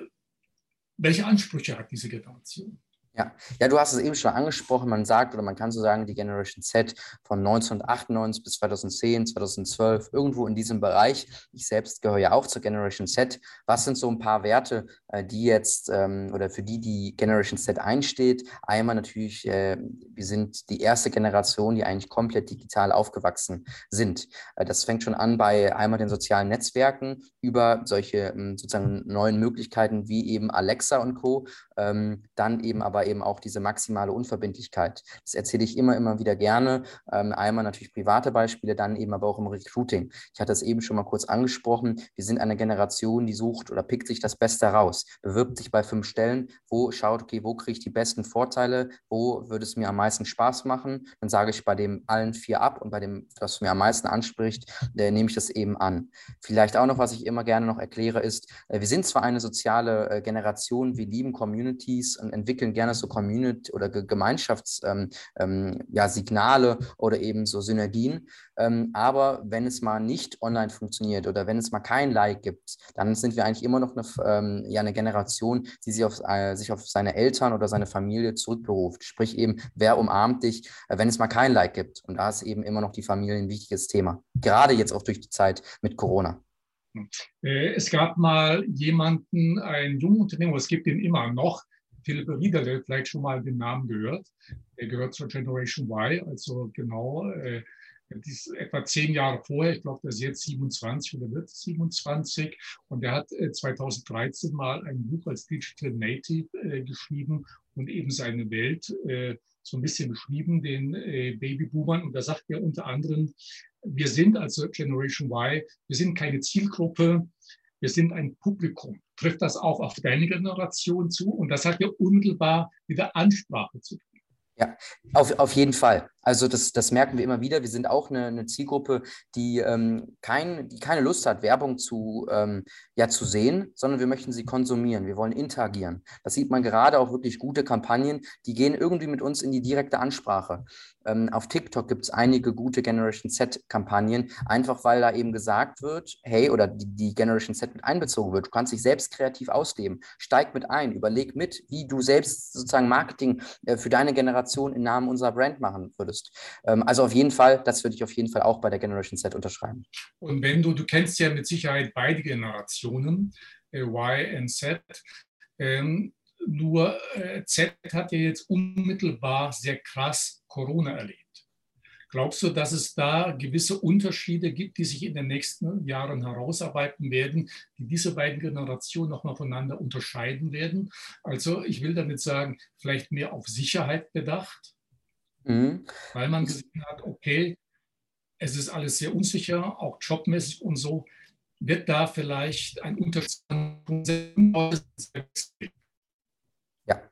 welche Ansprüche hat diese Generation? Ja. ja, du hast es eben schon angesprochen. Man sagt oder man kann so sagen, die Generation Z von 1998 bis 2010, 2012, irgendwo in diesem Bereich. Ich selbst gehöre ja auch zur Generation Z. Was sind so ein paar Werte, äh, die jetzt ähm, oder für die die Generation Z einsteht? Einmal natürlich, äh, wir sind die erste Generation, die eigentlich komplett digital aufgewachsen sind. Äh, das fängt schon an bei einmal den sozialen Netzwerken über solche ähm, sozusagen neuen Möglichkeiten wie eben Alexa und Co. Ähm, dann eben aber eben auch diese maximale Unverbindlichkeit. Das erzähle ich immer, immer wieder gerne. Ähm, einmal natürlich private Beispiele, dann eben aber auch im Recruiting. Ich hatte es eben schon mal kurz angesprochen. Wir sind eine Generation, die sucht oder pickt sich das Beste raus, bewirbt sich bei fünf Stellen, wo schaut, okay, wo kriege ich die besten Vorteile, wo würde es mir am meisten Spaß machen. Dann sage ich bei dem allen vier ab und bei dem, was mir am meisten anspricht, äh, nehme ich das eben an. Vielleicht auch noch, was ich immer gerne noch erkläre, ist, äh, wir sind zwar eine soziale äh, Generation, wir lieben Communities und entwickeln gerne so Community oder Gemeinschaftssignale ähm, ähm, ja, oder eben so Synergien. Ähm, aber wenn es mal nicht online funktioniert oder wenn es mal kein Like gibt, dann sind wir eigentlich immer noch eine, ähm, ja, eine Generation, die sich auf, äh, sich auf seine Eltern oder seine Familie zurückberuft. Sprich eben, wer umarmt dich, äh, wenn es mal kein Like gibt. Und da ist eben immer noch die Familie ein wichtiges Thema. Gerade jetzt auch durch die Zeit mit Corona. Äh, es gab mal jemanden, einen jungen es gibt ihn immer noch, Philipp Riederle, vielleicht schon mal den Namen gehört. Er gehört zur Generation Y, also genau äh, ist etwa zehn Jahre vorher, ich glaube, der ist jetzt 27 oder wird 27. Und er hat 2013 äh, mal ein Buch als Digital Native äh, geschrieben und eben seine Welt äh, so ein bisschen beschrieben, den äh, Babyboomern. Und da sagt er unter anderem, wir sind also Generation Y, wir sind keine Zielgruppe, wir sind ein Publikum. Trifft das auch auf deine Generation zu? Und das hat ja unmittelbar mit der Ansprache zu tun. Ja, auf, auf jeden Fall. Also das, das merken wir immer wieder. Wir sind auch eine, eine Zielgruppe, die, ähm, kein, die keine Lust hat, Werbung zu, ähm, ja, zu sehen, sondern wir möchten sie konsumieren. Wir wollen interagieren. Das sieht man gerade auch wirklich gute Kampagnen, die gehen irgendwie mit uns in die direkte Ansprache. Ähm, auf TikTok gibt es einige gute Generation Z-Kampagnen, einfach weil da eben gesagt wird, hey, oder die, die Generation Z mit einbezogen wird. Du kannst dich selbst kreativ ausleben. Steig mit ein, überleg mit, wie du selbst sozusagen Marketing äh, für deine Generation im Namen unserer Brand machen würdest würdest. Ähm, also auf jeden Fall, das würde ich auf jeden Fall auch bei der Generation Z unterschreiben. Und wenn du, du kennst ja mit Sicherheit beide Generationen, äh, Y und Z. Ähm, nur äh, Z hat ja jetzt unmittelbar sehr krass Corona erlebt. Glaubst du, dass es da gewisse Unterschiede gibt, die sich in den nächsten Jahren herausarbeiten werden, die diese beiden Generationen nochmal voneinander unterscheiden werden? Also ich will damit sagen, vielleicht mehr auf Sicherheit bedacht Mhm. Weil man gesehen hat, okay, es ist alles sehr unsicher, auch jobmäßig und so, wird da vielleicht ein Unterschied. Ja.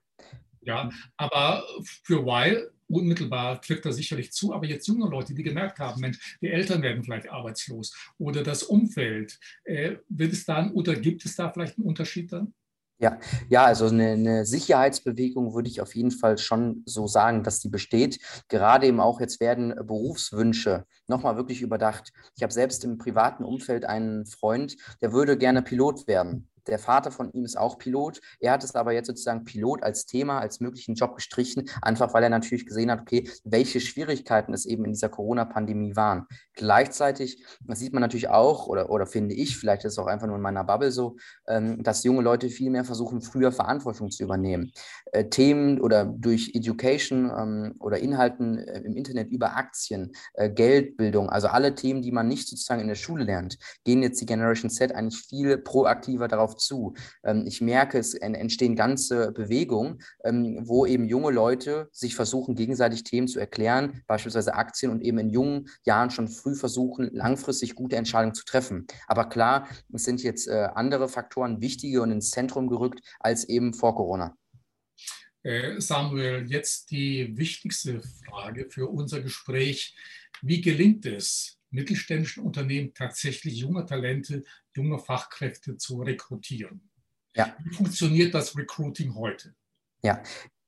Ja, aber für Weil unmittelbar trifft das sicherlich zu, aber jetzt junge Leute, die gemerkt haben, Mensch, die Eltern werden vielleicht arbeitslos oder das Umfeld, äh, wird es dann oder gibt es da vielleicht einen Unterschied dann? Ja, ja, also eine, eine, Sicherheitsbewegung würde ich auf jeden Fall schon so sagen, dass die besteht. Gerade eben auch jetzt werden Berufswünsche nochmal wirklich überdacht. Ich habe selbst im privaten Umfeld einen Freund, der würde gerne Pilot werden. Der Vater von ihm ist auch Pilot. Er hat es aber jetzt sozusagen Pilot als Thema, als möglichen Job gestrichen, einfach weil er natürlich gesehen hat, okay, welche Schwierigkeiten es eben in dieser Corona-Pandemie waren. Gleichzeitig sieht man natürlich auch, oder, oder finde ich, vielleicht ist es auch einfach nur in meiner Bubble so, ähm, dass junge Leute viel mehr versuchen, früher Verantwortung zu übernehmen. Äh, Themen oder durch Education ähm, oder Inhalten äh, im Internet über Aktien, äh, Geldbildung, also alle Themen, die man nicht sozusagen in der Schule lernt, gehen jetzt die Generation Z eigentlich viel proaktiver darauf zu. Ähm, ich merke, es entstehen ganze Bewegungen, ähm, wo eben junge Leute sich versuchen, gegenseitig Themen zu erklären, beispielsweise Aktien und eben in jungen Jahren schon früh versuchen, langfristig gute Entscheidungen zu treffen. Aber klar, es sind jetzt äh, andere Faktoren wichtiger und ins Zentrum gerückt als eben vor Corona. Äh, Samuel, jetzt die wichtigste Frage für unser Gespräch. Wie gelingt es, mittelständischen Unternehmen tatsächlich junge Talente, junge Fachkräfte zu rekrutieren. Ja. Wie funktioniert das Recruiting heute? Ja,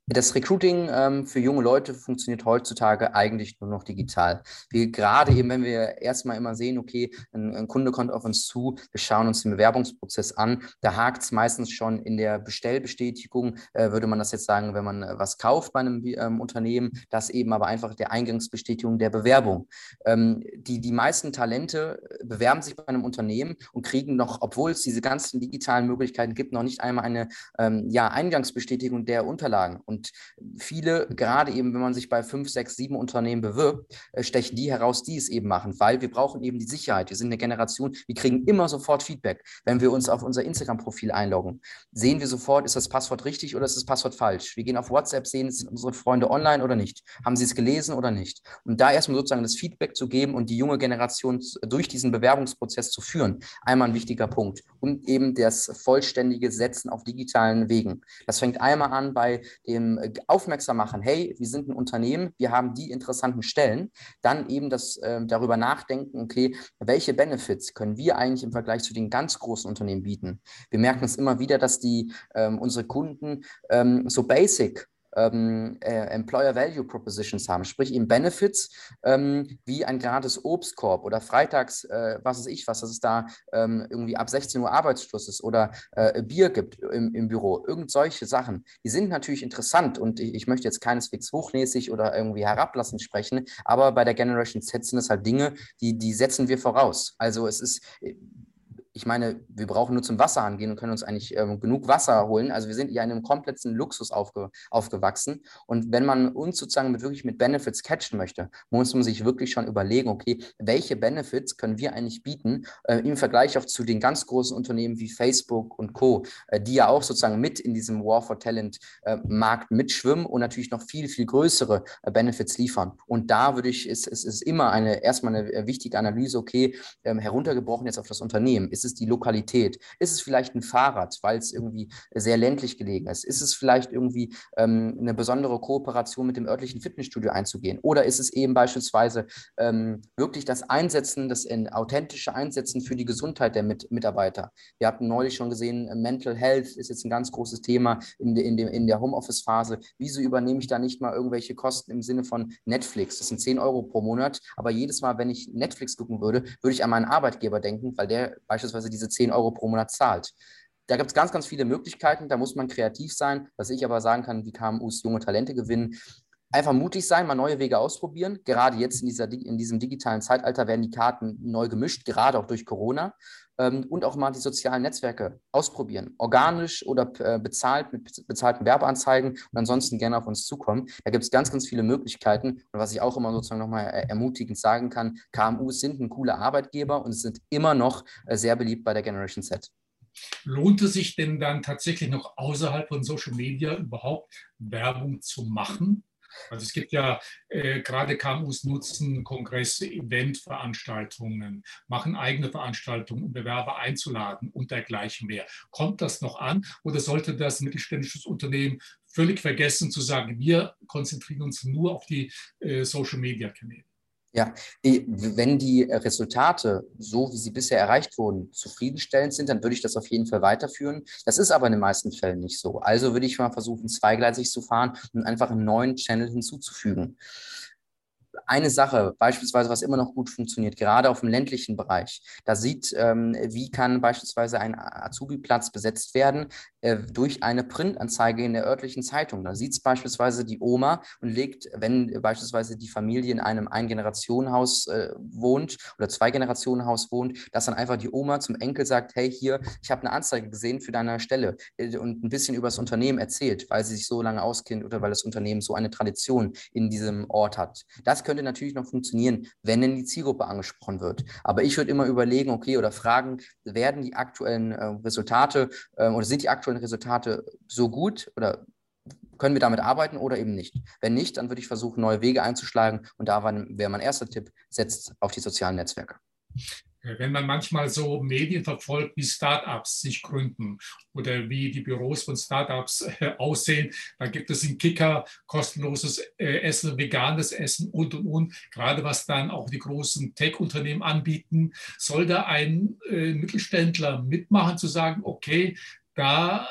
das Recruiting ähm, für junge Leute funktioniert heutzutage eigentlich nur noch digital. Wir gerade eben, wenn wir erstmal immer sehen, okay, ein, ein, Kunde kommt auf uns zu, wir schauen uns den Bewerbungsprozess an, da hakt es meistens schon in der Bestellbestätigung, äh, würde man das jetzt sagen, wenn man äh, was kauft bei einem ähm, Unternehmen, das eben aber einfach der Eingangsbestätigung der Bewerbung. Ähm, die, die meisten Talente äh, bewerben sich bei einem Unternehmen und kriegen noch, obwohl es diese ganzen digitalen Möglichkeiten gibt, noch nicht einmal eine ähm, ja, Eingangsbestätigung der Unterlagen. Und Und viele, gerade eben, wenn man sich bei fünf, sechs, sieben Unternehmen bewirbt, äh, stechen die heraus, die es eben machen, weil wir brauchen eben die Sicherheit. Wir sind eine Generation, wir kriegen immer sofort Feedback. Wenn wir uns auf unser Instagram-Profil einloggen, sehen wir sofort, ist das Passwort richtig oder ist das Passwort falsch. Wir gehen auf WhatsApp, sehen, sind unsere Freunde online oder nicht. Haben sie es gelesen oder nicht. Und da erstmal sozusagen das Feedback zu geben und die junge Generation durch diesen Bewerbungsprozess zu führen, einmal ein wichtiger Punkt. Und eben das vollständige Setzen auf digitalen Wegen. Das fängt einmal an bei dem Aufmerksam machen, hey, wir sind ein Unternehmen, wir haben die interessanten Stellen. Dann eben das äh, darüber nachdenken, okay, welche Benefits können wir eigentlich im Vergleich zu den ganz großen Unternehmen bieten? Wir merken es immer wieder, dass die ähm, unsere Kunden ähm, so basic ähm, äh, Employer Value Propositions haben, sprich eben Benefits ähm, wie ein gratis Obstkorb oder freitags, äh, was weiß ich was, dass es da ähm, irgendwie ab 16 Uhr Arbeitsschluss ist oder äh, Bier gibt im, im, Büro, irgend solche Sachen. Die sind natürlich interessant und ich, ich, möchte jetzt keineswegs hochnäsig oder irgendwie herablassend sprechen, aber bei der Generation Z sind es halt Dinge, die, die setzen wir voraus. Also es ist ich meine, wir brauchen nur zum Wasser angehen und können uns eigentlich ähm, genug Wasser holen. Also wir sind ja in einem kompletten Luxus aufge, aufgewachsen. Und wenn man uns sozusagen mit, wirklich mit Benefits catchen möchte, muss man sich wirklich schon überlegen, okay, welche Benefits können wir eigentlich bieten äh, im Vergleich auch zu den ganz großen Unternehmen wie Facebook und Co., äh, die ja auch sozusagen mit in diesem War for Talent äh, Markt mitschwimmen und natürlich noch viel, viel größere äh, Benefits liefern. Und da würde ich, es ist, ist, ist immer eine, erstmal eine äh, wichtige Analyse, okay, ähm, heruntergebrochen jetzt auf das Unternehmen. Ist es die Lokalität? Ist es vielleicht ein Fahrrad, weil es irgendwie sehr ländlich gelegen ist? Ist es vielleicht irgendwie ähm, eine besondere Kooperation mit dem örtlichen Fitnessstudio einzugehen? Oder ist es eben beispielsweise ähm, wirklich das Einsetzen, das in authentische Einsetzen für die Gesundheit der Mit Mitarbeiter? Wir hatten neulich schon gesehen, Mental Health ist jetzt ein ganz großes Thema in, de, in, de, in der Homeoffice-Phase. Wieso übernehme ich da nicht mal irgendwelche Kosten im Sinne von Netflix? Das sind 10 Euro pro Monat, aber jedes Mal, wenn ich Netflix gucken würde, würde ich an meinen Arbeitgeber denken, weil der beispielsweise beziehungsweise diese 10 Euro pro Monat zahlt. Da gibt es ganz, ganz viele Möglichkeiten, da muss man kreativ sein. Was ich aber sagen kann, wie KMUs junge Talente gewinnen, einfach mutig sein, mal neue Wege ausprobieren. Gerade jetzt in, dieser, in diesem digitalen Zeitalter werden die Karten neu gemischt, gerade auch durch Corona. Ähm, und auch mal die sozialen Netzwerke ausprobieren. Organisch oder äh, bezahlt mit bezahlten Werbeanzeigen und ansonsten gerne auf uns zukommen. Da gibt es ganz, ganz viele Möglichkeiten. Und was ich auch immer sozusagen nochmal äh, ermutigend sagen kann, KMUs sind ein cooler Arbeitgeber und sind immer noch äh, sehr beliebt bei der Generation Z. Lohnt es sich denn dann tatsächlich noch außerhalb von Social Media überhaupt Werbung zu machen? Also es gibt ja äh, gerade KMUs nutzen Kongresse, Eventveranstaltungen, machen eigene Veranstaltungen, um Bewerber einzuladen und dergleichen mehr. Kommt das noch an oder sollte das mittelständisches Unternehmen völlig vergessen zu sagen, wir konzentrieren uns nur auf die äh, Social-Media-Kanäle? Ja, wenn die Resultate, so wie sie bisher erreicht wurden, zufriedenstellend sind, dann würde ich das auf jeden Fall weiterführen. Das ist aber in den meisten Fällen nicht so. Also würde ich mal versuchen, zweigleisig zu fahren und einfach einen neuen Channel hinzuzufügen eine Sache, beispielsweise, was immer noch gut funktioniert, gerade auf dem ländlichen Bereich, da sieht, ähm, wie kann beispielsweise ein Azubi-Platz besetzt werden äh, durch eine Printanzeige in der örtlichen Zeitung. Da sieht es beispielsweise die Oma und legt, wenn beispielsweise die Familie in einem Ein-Generationen-Haus äh, wohnt oder Zwei-Generationen-Haus wohnt, dass dann einfach die Oma zum Enkel sagt, hey, hier, ich habe eine Anzeige gesehen für deine Stelle äh, und ein bisschen über das Unternehmen erzählt, weil sie sich so lange auskennt oder weil das Unternehmen so eine Tradition in diesem Ort hat. Das könnte natürlich noch funktionieren, wenn denn die Zielgruppe angesprochen wird. Aber ich würde immer überlegen, okay, oder fragen, werden die aktuellen äh, Resultate äh, oder sind die aktuellen Resultate so gut oder können wir damit arbeiten oder eben nicht? Wenn nicht, dann würde ich versuchen, neue Wege einzuschlagen. Und da wäre mein erster Tipp, setzt auf die sozialen Netzwerke. Äh, wenn man manchmal so Medien verfolgt, wie Startups sich gründen oder wie die Büros von Startups äh, aussehen, dann gibt es im Kicker kostenloses äh, Essen, veganes Essen und und und. Gerade was dann auch die großen Tech-Unternehmen anbieten, soll da ein Mittelständler mitmachen, zu sagen, okay, da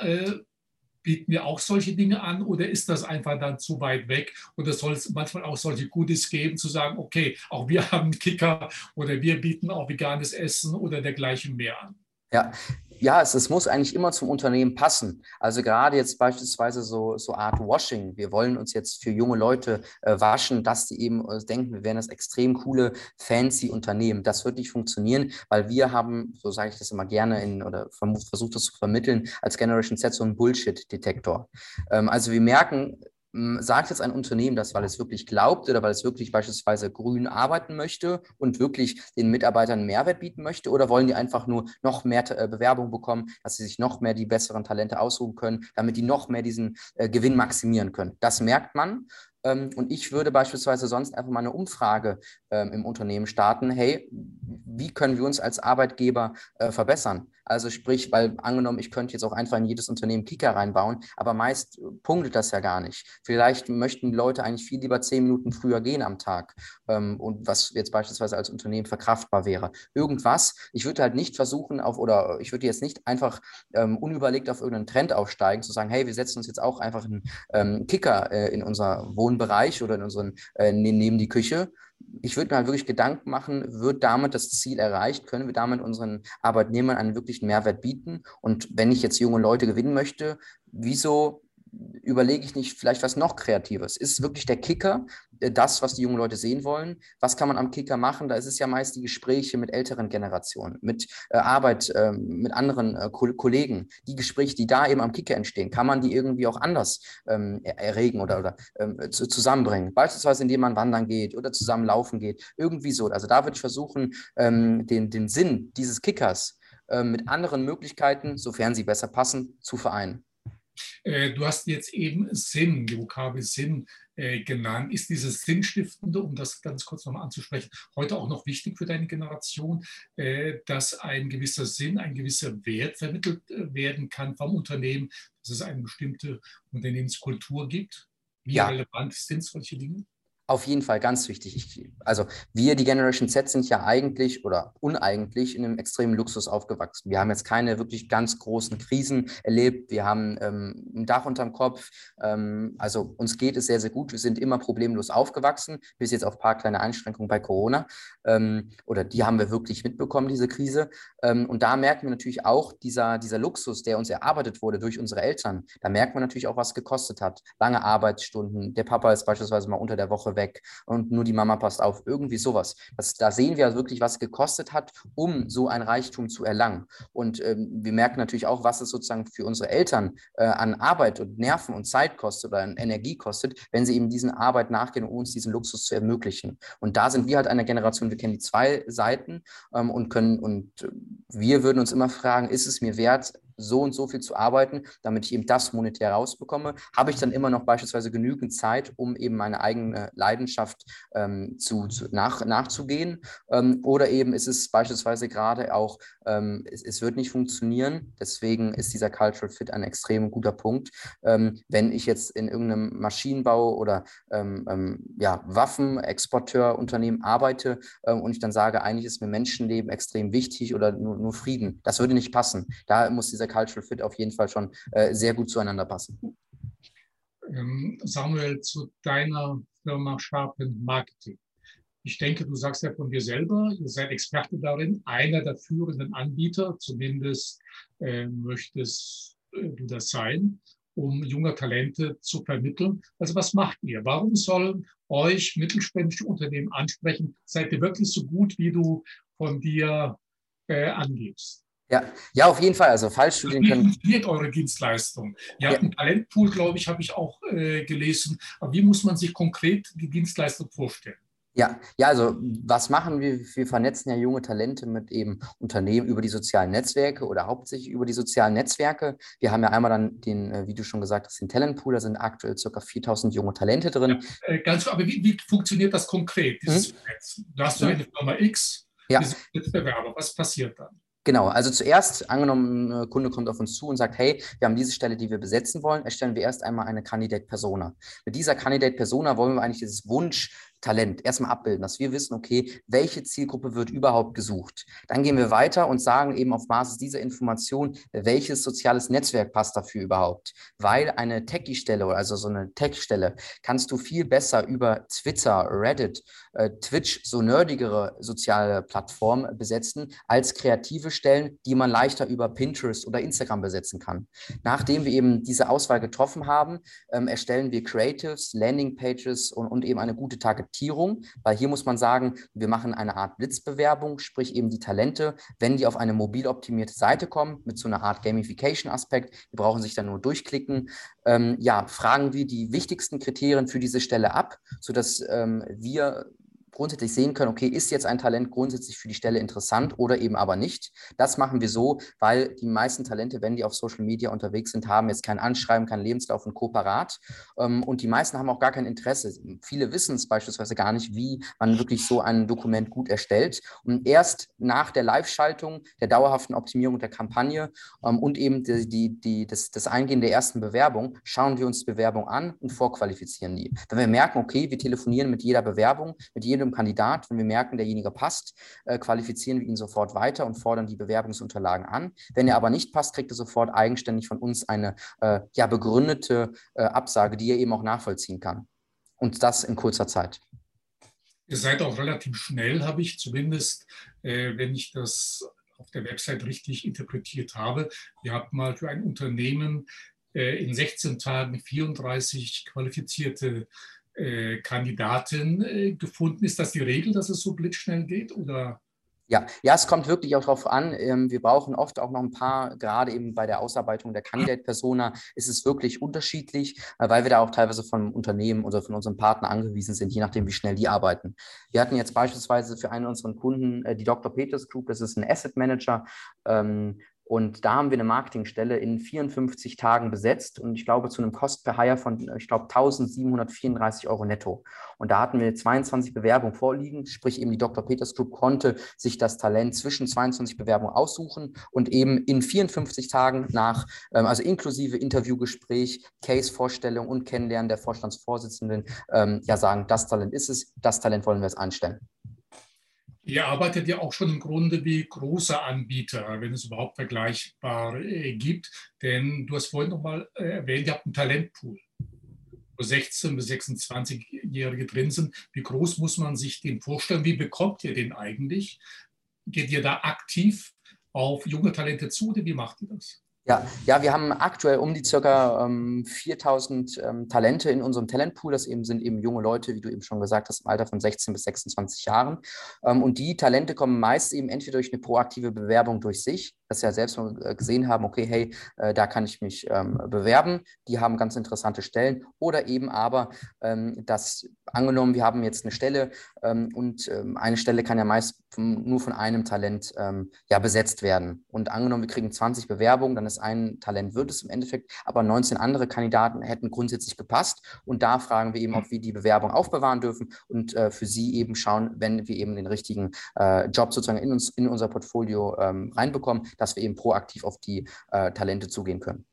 bieten wir auch solche Dinge an oder ist das einfach dann zu weit weg? Oder soll es manchmal auch solche Goodies geben, zu sagen, okay, auch wir haben einen Kicker oder wir bieten auch veganes Essen oder dergleichen mehr an? Ja, ja, es, es, muss eigentlich immer zum Unternehmen passen. Also gerade jetzt beispielsweise so, so Art Washing. Wir wollen uns jetzt für junge Leute äh, waschen, dass die eben äh, denken, wir wären das extrem coole, fancy Unternehmen. Das wird nicht funktionieren, weil wir haben, so sage ich das immer gerne in, oder versucht das zu vermitteln, als Generation Z so einen Bullshit-Detektor. Ähm, also wir merken, sagt jetzt ein Unternehmen das, weil es wirklich glaubt oder weil es wirklich beispielsweise grün arbeiten möchte und wirklich den Mitarbeitern Mehrwert bieten möchte? Oder wollen die einfach nur noch mehr äh, Bewerbung bekommen, dass sie sich noch mehr die besseren Talente aussuchen können, damit die noch mehr diesen äh, Gewinn maximieren können? Das merkt man. Ähm, und ich würde beispielsweise sonst einfach mal eine Umfrage ähm, im Unternehmen starten. Hey, wie können wir uns als Arbeitgeber äh, verbessern? Also sprich, weil angenommen, ich könnte jetzt auch einfach in jedes Unternehmen Kicker reinbauen, aber meist punktet das ja gar nicht. Vielleicht möchten Leute eigentlich viel lieber zehn Minuten früher gehen am Tag ähm, und was jetzt beispielsweise als Unternehmen verkraftbar wäre. Irgendwas. Ich würde halt nicht versuchen auf oder ich würde jetzt nicht einfach ähm, unüberlegt auf irgendeinen Trend aufsteigen, zu sagen, hey, wir setzen uns jetzt auch einfach einen ähm, Kicker äh, in unser Wohnbereich oder in unseren äh, ne-, neben die Küche, ich würde mir halt wirklich Gedanken machen, wird damit das Ziel erreicht? Können wir damit unseren Arbeitnehmern einen wirklichen Mehrwert bieten? Und wenn ich jetzt junge Leute gewinnen möchte, wieso überlege ich nicht vielleicht was noch Kreatives? Ist wirklich der Kicker äh, das, was die jungen Leute sehen wollen? Was kann man am Kicker machen? Da ist es ja meist die Gespräche mit älteren Generationen, mit äh, Arbeit, äh, mit anderen äh, Ko Kollegen. Die Gespräche, die da eben am Kicker entstehen, kann man die irgendwie auch anders ähm, erregen oder, oder ähm, zu, zusammenbringen? Beispielsweise, indem man wandern geht oder zusammen laufen geht. Irgendwie so. Also da würde ich versuchen, ähm, den, den Sinn dieses Kickers mit anderen Möglichkeiten, sofern sie besser passen, zu vereinen. Äh, du hast jetzt eben Sinn, die Vokabel Sinn äh, genannt. Ist dieses Sinnstiftende, um das ganz kurz nochmal anzusprechen, heute auch noch wichtig für deine Generation, äh, dass ein gewisser Sinn, ein gewisser Wert vermittelt werden kann vom Unternehmen, dass es eine bestimmte Unternehmenskultur gibt? Wie ja. relevant sind solche Dinge? Auf jeden Fall ganz wichtig. Ich, also wir, die Generation Z, sind ja eigentlich oder uneigentlich in einem extremen Luxus aufgewachsen. Wir haben jetzt keine wirklich ganz großen Krisen erlebt. Wir haben ähm, ein Dach unterm Kopf. Ähm, also uns geht es sehr, sehr gut. Wir sind immer problemlos aufgewachsen, bis jetzt auf ein paar kleine Einschränkungen bei Corona. Ähm, oder die haben wir wirklich mitbekommen, diese Krise. Ähm, und da merken wir natürlich auch, dieser, dieser Luxus, der uns erarbeitet wurde durch unsere Eltern, da merkt man natürlich auch, was gekostet hat. Lange Arbeitsstunden. Der Papa ist beispielsweise mal unter der Woche weg und nur die Mama passt auf. Irgendwie sowas. Das, da sehen wir wirklich, was gekostet hat, um so ein Reichtum zu erlangen. Und ähm, wir merken natürlich auch, was es sozusagen für unsere Eltern äh, an Arbeit und Nerven und Zeit kostet oder an Energie kostet, wenn sie eben diesen Arbeit nachgehen, um uns diesen Luxus zu ermöglichen. Und da sind wir halt eine Generation, wir kennen die zwei Seiten ähm, und können, und äh, wir würden uns immer fragen, ist es mir wert, so und so viel zu arbeiten, damit ich eben das monetär rausbekomme, habe ich dann immer noch beispielsweise genügend Zeit, um eben meine eigene Leidenschaft ähm, zu, zu, nach, nachzugehen. Ähm, oder eben ist es beispielsweise gerade auch, ähm, es, es, wird nicht funktionieren. Deswegen ist dieser Cultural Fit ein extrem guter Punkt. Ähm, wenn ich jetzt in irgendeinem Maschinenbau oder ähm, ähm, ja, Waffenexporteurunternehmen arbeite und ich dann sage, eigentlich ist mir Menschenleben extrem wichtig oder nur, nur Frieden, das würde nicht passen. Da muss dieser der Cultural Fit auf jeden Fall schon äh, sehr gut zueinander passen. Ähm, Samuel, zu deiner Firma Sharpen Marketing. Ich denke, du sagst ja von dir selber, ihr seid Experte darin, einer der führenden Anbieter, zumindest äh, möchtest du das sein, um junge Talente zu vermitteln. Also was macht ihr? Warum sollen euch mittelständische Unternehmen ansprechen? Seid ihr wirklich so gut, wie du von dir äh, angibst? Ja, ja, auf jeden Fall. Also Fallstudien können. Wie funktioniert eure Dienstleistung? Ihr ja. habt einen Talentpool, glaube ich, habe ich auch äh, gelesen. Aber wie muss man sich konkret die Dienstleistung vorstellen? Ja, ja, also was machen wir? Wir vernetzen ja junge Talente mit eben Unternehmen über die sozialen Netzwerke oder hauptsächlich über die sozialen Netzwerke. Wir haben ja einmal dann den, äh, wie du schon gesagt hast, den Talentpool, da sind aktuell ca. 4000 junge Talente drin. Ja, äh, ganz, aber wie, wie, funktioniert das konkret, dieses mhm. Netz? Da hast du eine Firma X, ja. Bewerber, was passiert dann? Genau, also zuerst angenommen, ein Kunde kommt auf uns zu und sagt, hey, wir haben diese Stelle, die wir besetzen wollen, erstellen wir erst einmal eine Candidate Persona. Mit dieser Candidate Persona wollen wir eigentlich dieses Wunsch Talent erstmal abbilden, dass wir wissen, okay, welche Zielgruppe wird überhaupt gesucht. Dann gehen wir weiter und sagen eben auf Basis dieser Information, welches soziales Netzwerk passt dafür überhaupt. Weil eine Techie-Stelle, also so eine Tech-Stelle, kannst du viel besser über Twitter, Reddit, äh, Twitch, so nerdigere soziale Plattformen besetzen, als kreative Stellen, die man leichter über Pinterest oder Instagram besetzen kann. Nachdem wir eben diese Auswahl getroffen haben, ähm, erstellen wir Creatives, Landing Pages und, und eben eine gute Target Kontaktierung, weil hier muss man sagen, wir machen eine Art Blitzbewerbung, sprich eben die Talente, wenn die auf eine mobil optimierte Seite kommen, mit so einer Art Gamification-Aspekt, die brauchen sich dann nur durchklicken, ähm, ja, fragen wir die wichtigsten Kriterien für diese Stelle ab, sodass ähm, wir grundsätzlich sehen können, okay, ist jetzt ein Talent grundsätzlich für die Stelle interessant oder eben aber nicht. Das machen wir so, weil die meisten Talente, wenn die auf Social Media unterwegs sind, haben jetzt kein Anschreiben, kein Lebenslauf und Kooperat. Ähm, und die meisten haben auch gar kein Interesse. Viele wissen es beispielsweise gar nicht, wie man wirklich so ein Dokument gut erstellt. Und erst nach der Live-Schaltung, der dauerhaften Optimierung der Kampagne ähm, und eben die, die, die, das, das Eingehen der ersten Bewerbung, schauen wir uns die Bewerbung an und vorqualifizieren die. Wenn wir merken, okay, wir telefonieren mit jeder Bewerbung, mit jedem jedem Kandidat, wenn wir merken, derjenige passt, äh, qualifizieren wir ihn sofort weiter und fordern die Bewerbungsunterlagen an. Wenn er aber nicht passt, kriegt er sofort eigenständig von uns eine äh, ja, begründete äh, Absage, die er eben auch nachvollziehen kann. Und das in kurzer Zeit. Ihr seid auch relativ schnell, habe ich zumindest, wenn ich das auf der Website richtig interpretiert habe. Ihr habt mal für ein Unternehmen in 16 Tagen 34 qualifizierte Kandidatin äh, gefunden. Ist das die Regel, dass es so blitzschnell geht oder? Ja, ja, es kommt wirklich auch darauf an. Ähm, wir brauchen oft auch noch ein paar, gerade eben bei der Ausarbeitung der Candidate-Persona ist es wirklich unterschiedlich, äh, weil wir da auch teilweise vom Unternehmen oder von unserem Partner angewiesen sind, je nachdem, wie schnell die arbeiten. Wir hatten jetzt beispielsweise für einen unserer Kunden die Dr. Peters Group, das ist ein Asset Manager, ähm, und da haben wir eine Marketingstelle in 54 Tagen besetzt und ich glaube zu einem Cost per Hire von, ich glaube, 1734 Euro netto. Und da hatten wir 22 Bewerbungen vorliegen, sprich eben die Dr. Peters Group konnte sich das Talent zwischen 22 Bewerbungen aussuchen und eben in 54 Tagen nach, ähm, also inklusive Interviewgespräch, Case-Vorstellung und Kennenlernen der Vorstandsvorsitzenden, ähm, ja sagen, das Talent ist es, das Talent wollen wir jetzt einstellen. Ihr arbeitet ja auch schon im Grunde wie große Anbieter, wenn es überhaupt vergleichbar äh, gibt. Denn du hast vorhin nochmal äh, erwähnt, ihr habt einen Talentpool, wo 16- bis 26-Jährige drin sind. Wie groß muss man sich den vorstellen? Wie bekommt ihr den eigentlich? Geht ihr da aktiv auf junge Talente zu oder wie macht ihr das? Ja, ja, wir haben aktuell um die circa ähm, 4000 ähm, Talente in unserem Talentpool. Das eben sind eben junge Leute, wie du eben schon gesagt hast, im Alter von 16 bis 26 Jahren. Ähm, und die Talente kommen meist eben entweder durch eine proaktive Bewerbung durch sich, sie ja selbst äh, gesehen haben, okay, hey, äh, da kann ich mich ähm, bewerben. Die haben ganz interessante Stellen. Oder eben aber, ähm, dass angenommen, wir haben jetzt eine Stelle ähm, und eine Stelle kann ja meist nur von einem Talent ja besetzt werden. Und angenommen, wir kriegen 20 Bewerbungen, dann ist das ein Talent wird es im Endeffekt, aber 19 andere Kandidaten hätten grundsätzlich gepasst. Und da fragen wir eben, ob wir die Bewerbung aufbewahren dürfen und äh, für sie eben schauen, wenn wir eben den richtigen äh, Job sozusagen in, uns, in unser Portfolio ähm, reinbekommen, dass wir eben proaktiv auf die äh, Talente zugehen können.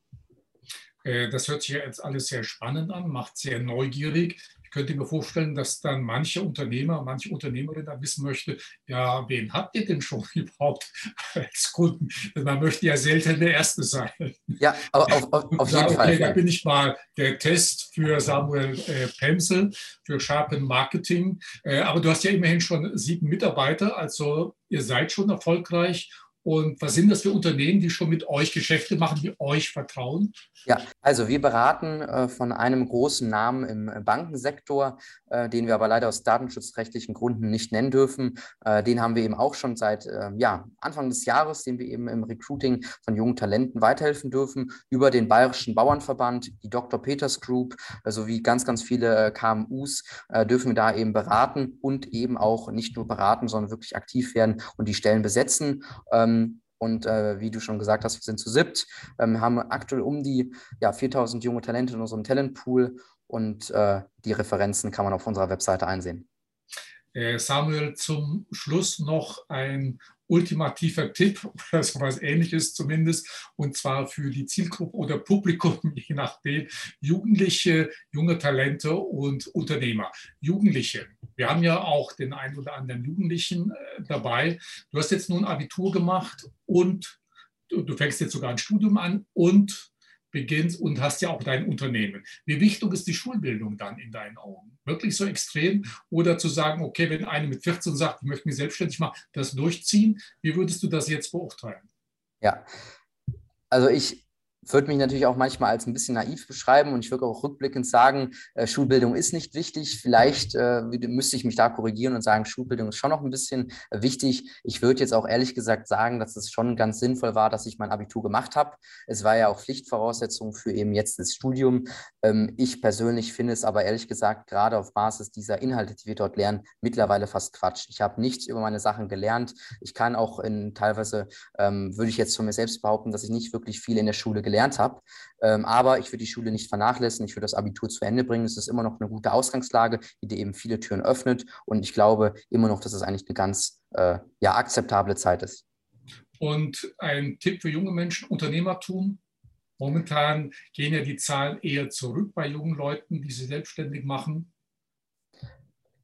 Äh, das hört sich ja jetzt alles sehr spannend an, macht sehr neugierig könnte mir vorstellen, dass dann manche Unternehmer, manche Unternehmerin dann wissen möchte, ja, wen habt ihr denn schon überhaupt als Kunden? Man möchte ja selten der Erste sein. Ja, auf, auf, auf jeden okay, Fall. Da bin ich mal der Test für Samuel äh, Pemsel, für Sharpen Marketing. Äh, aber du hast ja immerhin schon sieben Mitarbeiter, also ihr seid schon erfolgreich und was sind das für Unternehmen, die schon mit euch Geschäfte machen, die euch vertrauen? Ja, also wir beraten äh, von einem großen Namen im Bankensektor, äh, den wir aber leider aus datenschutzrechtlichen Gründen nicht nennen dürfen. Äh, den haben wir eben auch schon seit ähm, ja, Anfang des Jahres, dem wir eben im Recruiting von jungen Talenten weiterhelfen dürfen, über den Bayerischen Bauernverband, die Dr. Peters Group sowie ganz, ganz viele KMUs äh, dürfen wir da eben beraten und eben auch nicht nur beraten, sondern wirklich aktiv werden und die Stellen besetzen. Ähm, ähm, und äh, wie du schon gesagt hast, wir sind zu siebt, ähm, haben aktuell um die ja, 4000 junge Talente in unserem Talentpool und äh, die Referenzen kann man auf unserer Webseite einsehen. Äh, Samuel, zum Schluss noch ein ultimativer Tipp oder so was ähnliches zumindest, und zwar für die Zielgruppe oder Publikum, je nachdem, Jugendliche, junge Talente und Unternehmer. Jugendliche, wir haben ja auch den einen oder anderen Jugendlichen äh, dabei. Du hast jetzt nun Abitur gemacht und du, du fängst jetzt sogar ein Studium an und beginnst und hast ja auch dein Unternehmen. Wie wichtig ist die Schulbildung dann in deinen Augen? Wirklich so extrem? Oder zu sagen, okay, wenn eine mit 14 sagt, ich möchte mich selbstständig machen, das durchziehen, wie würdest du das jetzt beurteilen? Ja, also ich würde mich natürlich auch manchmal als ein bisschen naiv beschreiben und ich würde auch rückblickend sagen, äh, Schulbildung ist nicht wichtig. Vielleicht äh, müsste ich mich da korrigieren und sagen, Schulbildung ist schon noch ein bisschen äh, wichtig. Ich würde jetzt auch ehrlich gesagt sagen, dass es schon ganz sinnvoll war, dass ich mein Abitur gemacht habe. Es war ja auch Pflichtvoraussetzung für eben jetzt das Studium. Ähm, ich persönlich finde es aber ehrlich gesagt gerade auf Basis dieser Inhalte, die wir dort lernen, mittlerweile fast Quatsch. Ich habe nichts über meine Sachen gelernt. Ich kann auch in teilweise, ähm, würde ich jetzt von mir selbst behaupten, dass ich nicht wirklich viel in der Schule gelernt gelernt habe. Ähm, aber ich würde die Schule nicht vernachlässigen. Ich würde das Abitur zu Ende bringen. Es ist immer noch eine gute Ausgangslage, die dir eben viele Türen öffnet. Und ich glaube immer noch, dass es eigentlich eine ganz äh, ja, akzeptable Zeit ist. Und ein Tipp für junge Menschen, Unternehmertum. Momentan gehen ja die Zahlen eher zurück bei jungen Leuten, die sie selbstständig machen.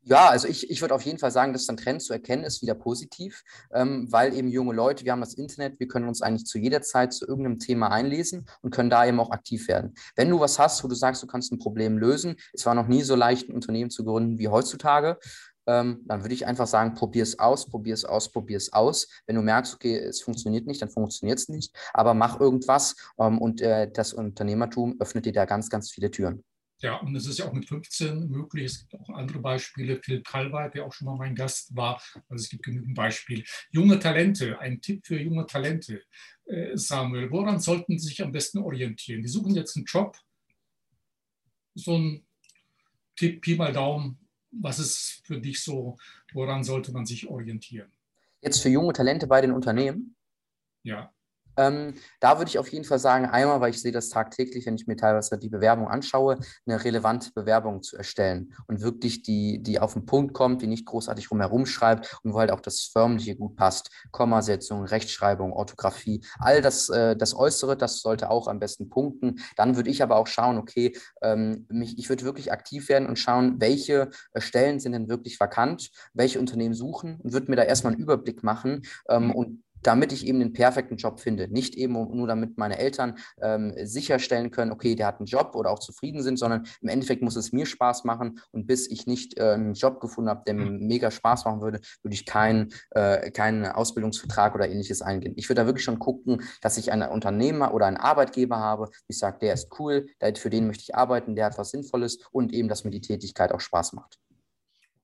Ja, also ich, ich würde auf jeden Fall sagen, dass ein Trend zu erkennen ist, wieder positiv, ähm, weil eben junge Leute, wir haben das Internet, wir können uns eigentlich zu jeder Zeit zu irgendeinem Thema einlesen und können da eben auch aktiv werden. Wenn du was hast, wo du sagst, du kannst ein Problem lösen, es war noch nie so leicht, ein Unternehmen zu gründen wie heutzutage, ähm, dann würde ich einfach sagen, probier es aus, probier es aus, probier es aus. Wenn du merkst, okay, es funktioniert nicht, dann funktioniert es nicht, aber mach irgendwas ähm, und äh, das Unternehmertum öffnet dir da ganz, ganz viele Türen. Ja, und es ist ja auch mit 15 möglich. Es gibt auch andere Beispiele. Philipp Kalweit, der auch schon mal mein Gast war. Also es gibt genügend Beispiele. Junge Talente, ein Tipp für junge Talente. Äh, Samuel, woran sollten Sie sich am besten orientieren? Die suchen jetzt einen Job. So ein Tipp, Pi mal Daumen. Was ist für dich so, woran sollte man sich orientieren? Jetzt für junge Talente bei den Unternehmen? Ja. Ähm, da würde ich auf jeden Fall sagen, einmal, weil ich sehe das tagtäglich, wenn ich mir teilweise die Bewerbung anschaue, eine relevante Bewerbung zu erstellen und wirklich die, die auf den Punkt kommt, die nicht großartig rumherum schreibt und wo halt auch das Förmliche gut passt. Kommasetzung, Rechtschreibung, Orthographie, all das, äh, das Äußere, das sollte auch am besten punkten. Dann würde ich aber auch schauen, okay, ähm, mich, ich würde wirklich aktiv werden und schauen, welche äh, Stellen sind denn wirklich vakant, welche Unternehmen suchen und würde mir da erstmal einen Überblick machen ähm, mhm. und damit ich eben den perfekten Job finde. Nicht eben nur damit meine Eltern ähm, sicherstellen können, okay, der hat einen Job oder auch zufrieden sind, sondern im Endeffekt muss es mir Spaß machen. Und bis ich nicht äh, einen Job gefunden habe, der mir mhm. mega Spaß machen würde, würde ich keinen äh, keinen Ausbildungsvertrag oder ähnliches eingehen. Ich würde da wirklich schon gucken, dass ich einen Unternehmer oder einen Arbeitgeber habe, ich sage, der ist cool, für den möchte ich arbeiten, der hat was Sinnvolles und eben, dass mir die Tätigkeit auch Spaß macht.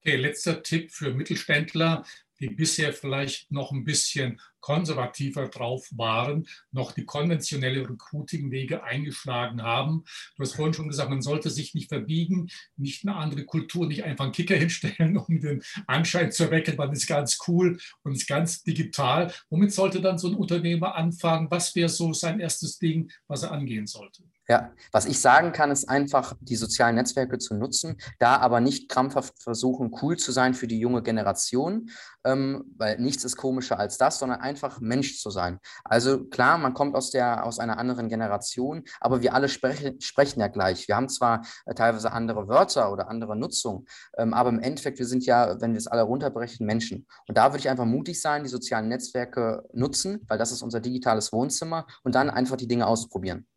Okay, letzter Tipp für Mittelständler die bisher vielleicht noch ein bisschen konservativer drauf waren, noch die konventionelle Recruiting-Wege eingeschlagen haben. Du hast vorhin schon gesagt, man sollte sich nicht verbiegen, nicht eine andere Kultur, nicht einfach einen Kicker hinstellen, um den Anschein zu erwecken, man ist ganz cool und ist ganz digital. Womit sollte dann so ein Unternehmer anfangen? Was wäre so sein erstes Ding, was er angehen sollte? Ja, was ich sagen kann, ist einfach, die sozialen Netzwerke zu nutzen, da aber nicht krampfhaft versuchen, cool zu sein für die junge Generation, ähm, weil nichts ist komischer als das, sondern einfach Mensch zu sein. Also klar, man kommt aus, der, aus einer anderen Generation, aber wir alle sprechen, sprechen ja gleich. Wir haben zwar äh, teilweise andere Wörter oder andere Nutzung, ähm, aber im Endeffekt, wir sind ja, wenn wir es alle runterbrechen, Menschen. Und da würde ich einfach mutig sein, die sozialen Netzwerke nutzen, weil das ist unser digitales Wohnzimmer und dann einfach die Dinge ausprobieren.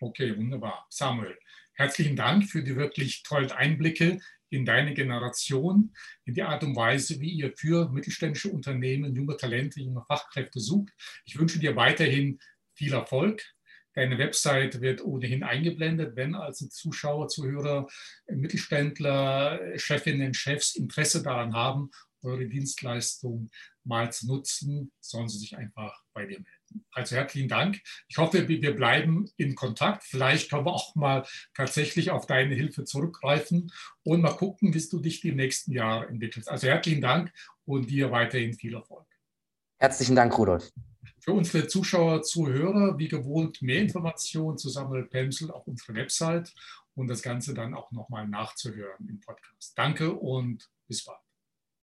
Okay, wunderbar. Samuel, herzlichen Dank für die wirklich tollen Einblicke in deine Generation, in die Art und Weise, wie ihr für mittelständische Unternehmen junge Talente, junge Fachkräfte sucht. Ich wünsche dir weiterhin viel Erfolg. Deine Website wird ohnehin eingeblendet, wenn also Zuschauer, Zuhörer, Mittelständler, Chefinnen, Chefs Interesse daran haben, eure Dienstleistung mal zu nutzen, sollen sie sich einfach bei dir melden. Also herzlichen Dank. Ich hoffe, wir bleiben in Kontakt. Vielleicht können wir auch mal tatsächlich auf deine Hilfe zurückgreifen und mal gucken, wie du dich die nächsten Jahre entwickelst. Also herzlichen Dank und dir weiterhin viel Erfolg. Herzlichen Dank, Rudolf. Für unsere Zuschauer, Zuhörer, wie gewohnt, mehr Informationen zu Samuel Pencil auf unserer Website und das Ganze dann auch nochmal nachzuhören im Podcast. Danke und bis bald.